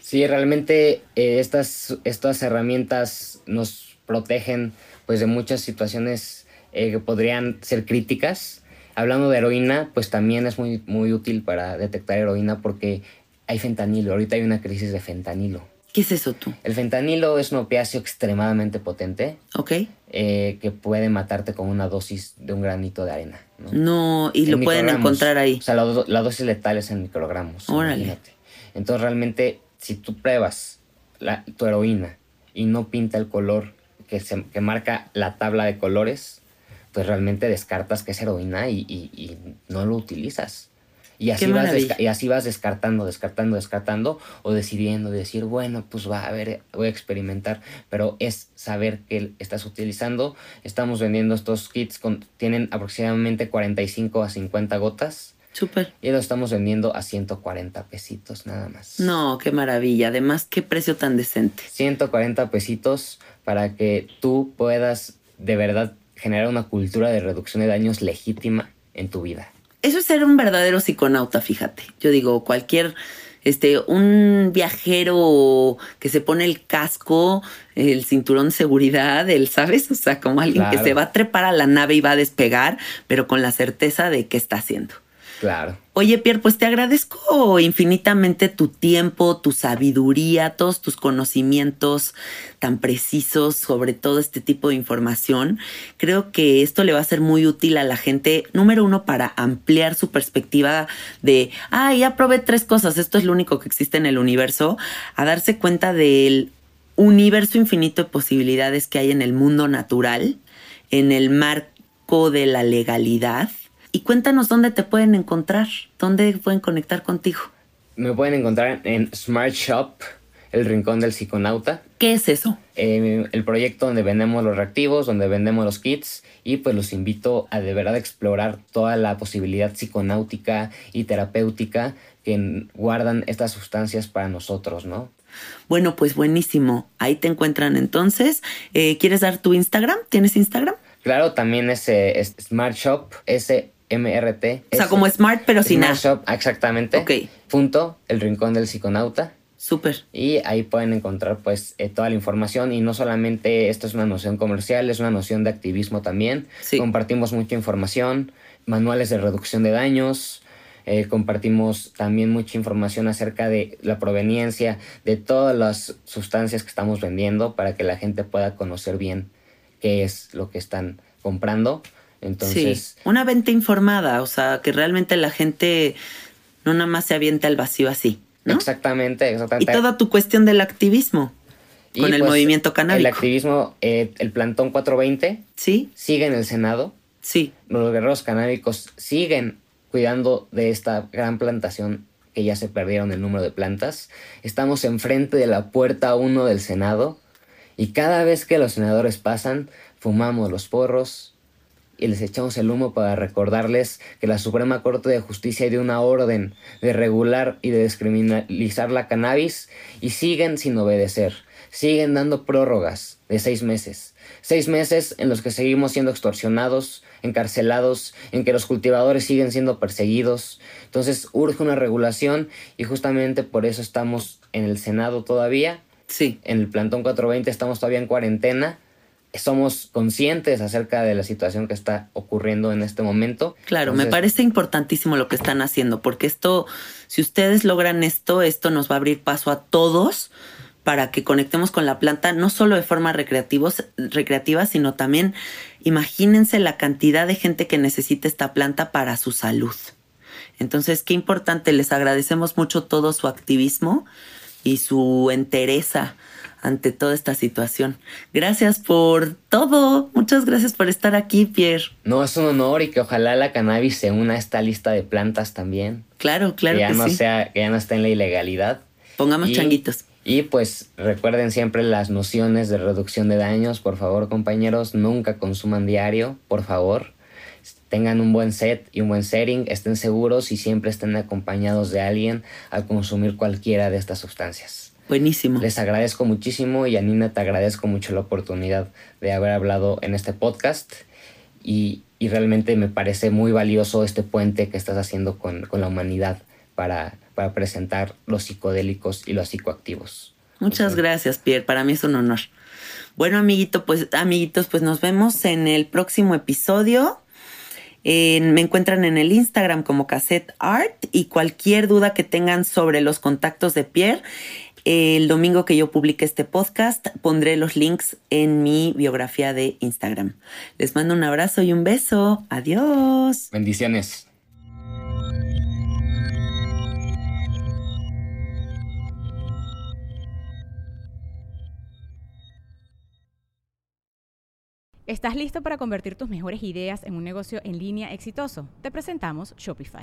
Sí, realmente eh, estas, estas herramientas nos protegen pues de muchas situaciones eh, que podrían ser críticas. Hablando de heroína, pues también es muy, muy útil para detectar heroína porque hay fentanilo. Ahorita hay una crisis de fentanilo. ¿Qué es eso tú? El fentanilo es un opiáceo extremadamente potente ¿Ok? eh, que puede matarte con una dosis de un granito de arena. ¿no? No, y En lo pueden encontrar ahí. O sea, la, do- la dosis letal es en microgramos. Órale. imagínate. Entonces, realmente, si tú pruebas la- tu heroína y no pinta el color que, se, que marca la tabla de colores, pues realmente descartas que es heroína y, y- y no lo utilizas. Y así, vas y así vas descartando, descartando, descartando, o decidiendo decir, bueno, pues va a ver, voy a experimentar, pero es saber que estás utilizando. Estamos vendiendo estos kits, con, tienen aproximadamente 45 a 50 gotas. Súper. Y lo estamos vendiendo a 140 pesitos nada más. No, qué maravilla. Además, qué precio tan decente. 140 pesitos para que tú puedas de verdad generar una cultura de reducción de daños legítima en tu vida. Eso es ser un verdadero psiconauta, fíjate. Yo digo, cualquier, este, un viajero que se pone el casco, el cinturón de seguridad, el, ¿sabes? O sea, como alguien que se va a trepar a la nave y va a despegar, pero con la certeza de qué está haciendo. Claro. Oye, Pierre, pues te agradezco infinitamente tu tiempo, tu sabiduría, todos tus conocimientos tan precisos sobre todo este tipo de información. Creo que esto le va a ser muy útil a la gente, número uno, para ampliar su perspectiva de, ah, ya probé tres cosas, esto es lo único que existe en el universo, a darse cuenta del universo infinito de posibilidades que hay en el mundo natural, en el marco de la legalidad. Y cuéntanos dónde te pueden encontrar, dónde pueden conectar contigo. Me pueden encontrar en Smart Shop, el rincón del psiconauta. ¿Qué es eso? eh, el proyecto donde vendemos los reactivos, donde vendemos los kits y pues los invito a de verdad explorar toda la posibilidad psiconáutica y terapéutica que guardan estas sustancias para nosotros, ¿no? Bueno, pues buenísimo. Ahí te encuentran entonces. Eh, ¿Quieres dar tu Instagram? ¿Tienes Instagram? Claro, también es, eh, es Smart Shop, S-M-R-T. O sea, como Smart, pero sin Smart. Shop, exactamente. Ok. Punto, el rincón del psiconauta. Súper. Y ahí pueden encontrar pues eh, toda la información y no solamente esto es una noción comercial, es una noción de activismo también. Sí. Compartimos mucha información, manuales de reducción de daños, eh, compartimos también mucha información acerca de la proveniencia de todas las sustancias que estamos vendiendo para que la gente pueda conocer bien qué es lo que están comprando. Entonces, sí. Una venta informada, o sea, que realmente la gente no nada más se avienta al vacío así. ¿no? exactamente, Y exactamente. toda tu cuestión del activismo Y, con el pues, movimiento El canábico. activismo, eh, el plantón 420 Sí, sigue en el Senado. sí. los guerreros canábicos siguen cuidando de esta gran plantación que ya se perdieron el número de plantas. Estamos enfrente de la puerta 1 del Senado y cada vez que los senadores pasan, fumamos los porros y les echamos el humo para recordarles que la Suprema Corte de Justicia dio una orden de regular y de descriminalizar la cannabis y siguen sin obedecer. Siguen dando prórrogas de seis meses. Seis meses en los que seguimos siendo extorsionados, encarcelados, en que los cultivadores siguen siendo perseguidos. Entonces urge una regulación y justamente por eso estamos en el Senado todavía. Sí. En el plantón 420 estamos todavía en cuarentena. Somos conscientes acerca de la situación que está ocurriendo en este momento. Claro, me parece importantísimo lo que están haciendo, porque esto, si ustedes logran esto, esto nos va a abrir paso a todos para que conectemos con la planta, no solo de forma recreativos, recreativa, sino también imagínense la cantidad de gente que necesita esta planta para su salud. Entonces, qué importante, les agradecemos mucho todo su activismo y su entereza ante toda esta situación. Gracias por todo. Muchas gracias por estar aquí, Pierre. No, es un honor y que ojalá la cannabis se una a esta lista de plantas también. Claro, claro que ya que no sí. sea, que ya no esté en la ilegalidad. Pongamos Y- changuitos. Y pues recuerden siempre las nociones de reducción de daños, por favor compañeros, nunca consuman diario, por favor. Tengan un buen set y un buen setting, estén seguros y siempre estén acompañados de alguien al consumir cualquiera de estas sustancias. Buenísimo. Les agradezco muchísimo y a Nina te agradezco mucho la oportunidad de haber hablado en este podcast y, y realmente me parece muy valioso este puente que estás haciendo con, con la humanidad para, para presentar los psicodélicos y los psicoactivos. Muchas gracias, Pierre. Para mí es un honor. Bueno, amiguito, pues, amiguitos, pues nos vemos en el próximo episodio. Me encuentran en el Instagram como Cassette Art y cualquier duda que tengan sobre los contactos de Pierre, el domingo que yo publique este podcast pondré los links en mi biografía de Instagram. Les mando un abrazo y un beso. Adiós. Bendiciones. ¿Estás listo para convertir tus mejores ideas en un negocio en línea exitoso? Te presentamos Shopify.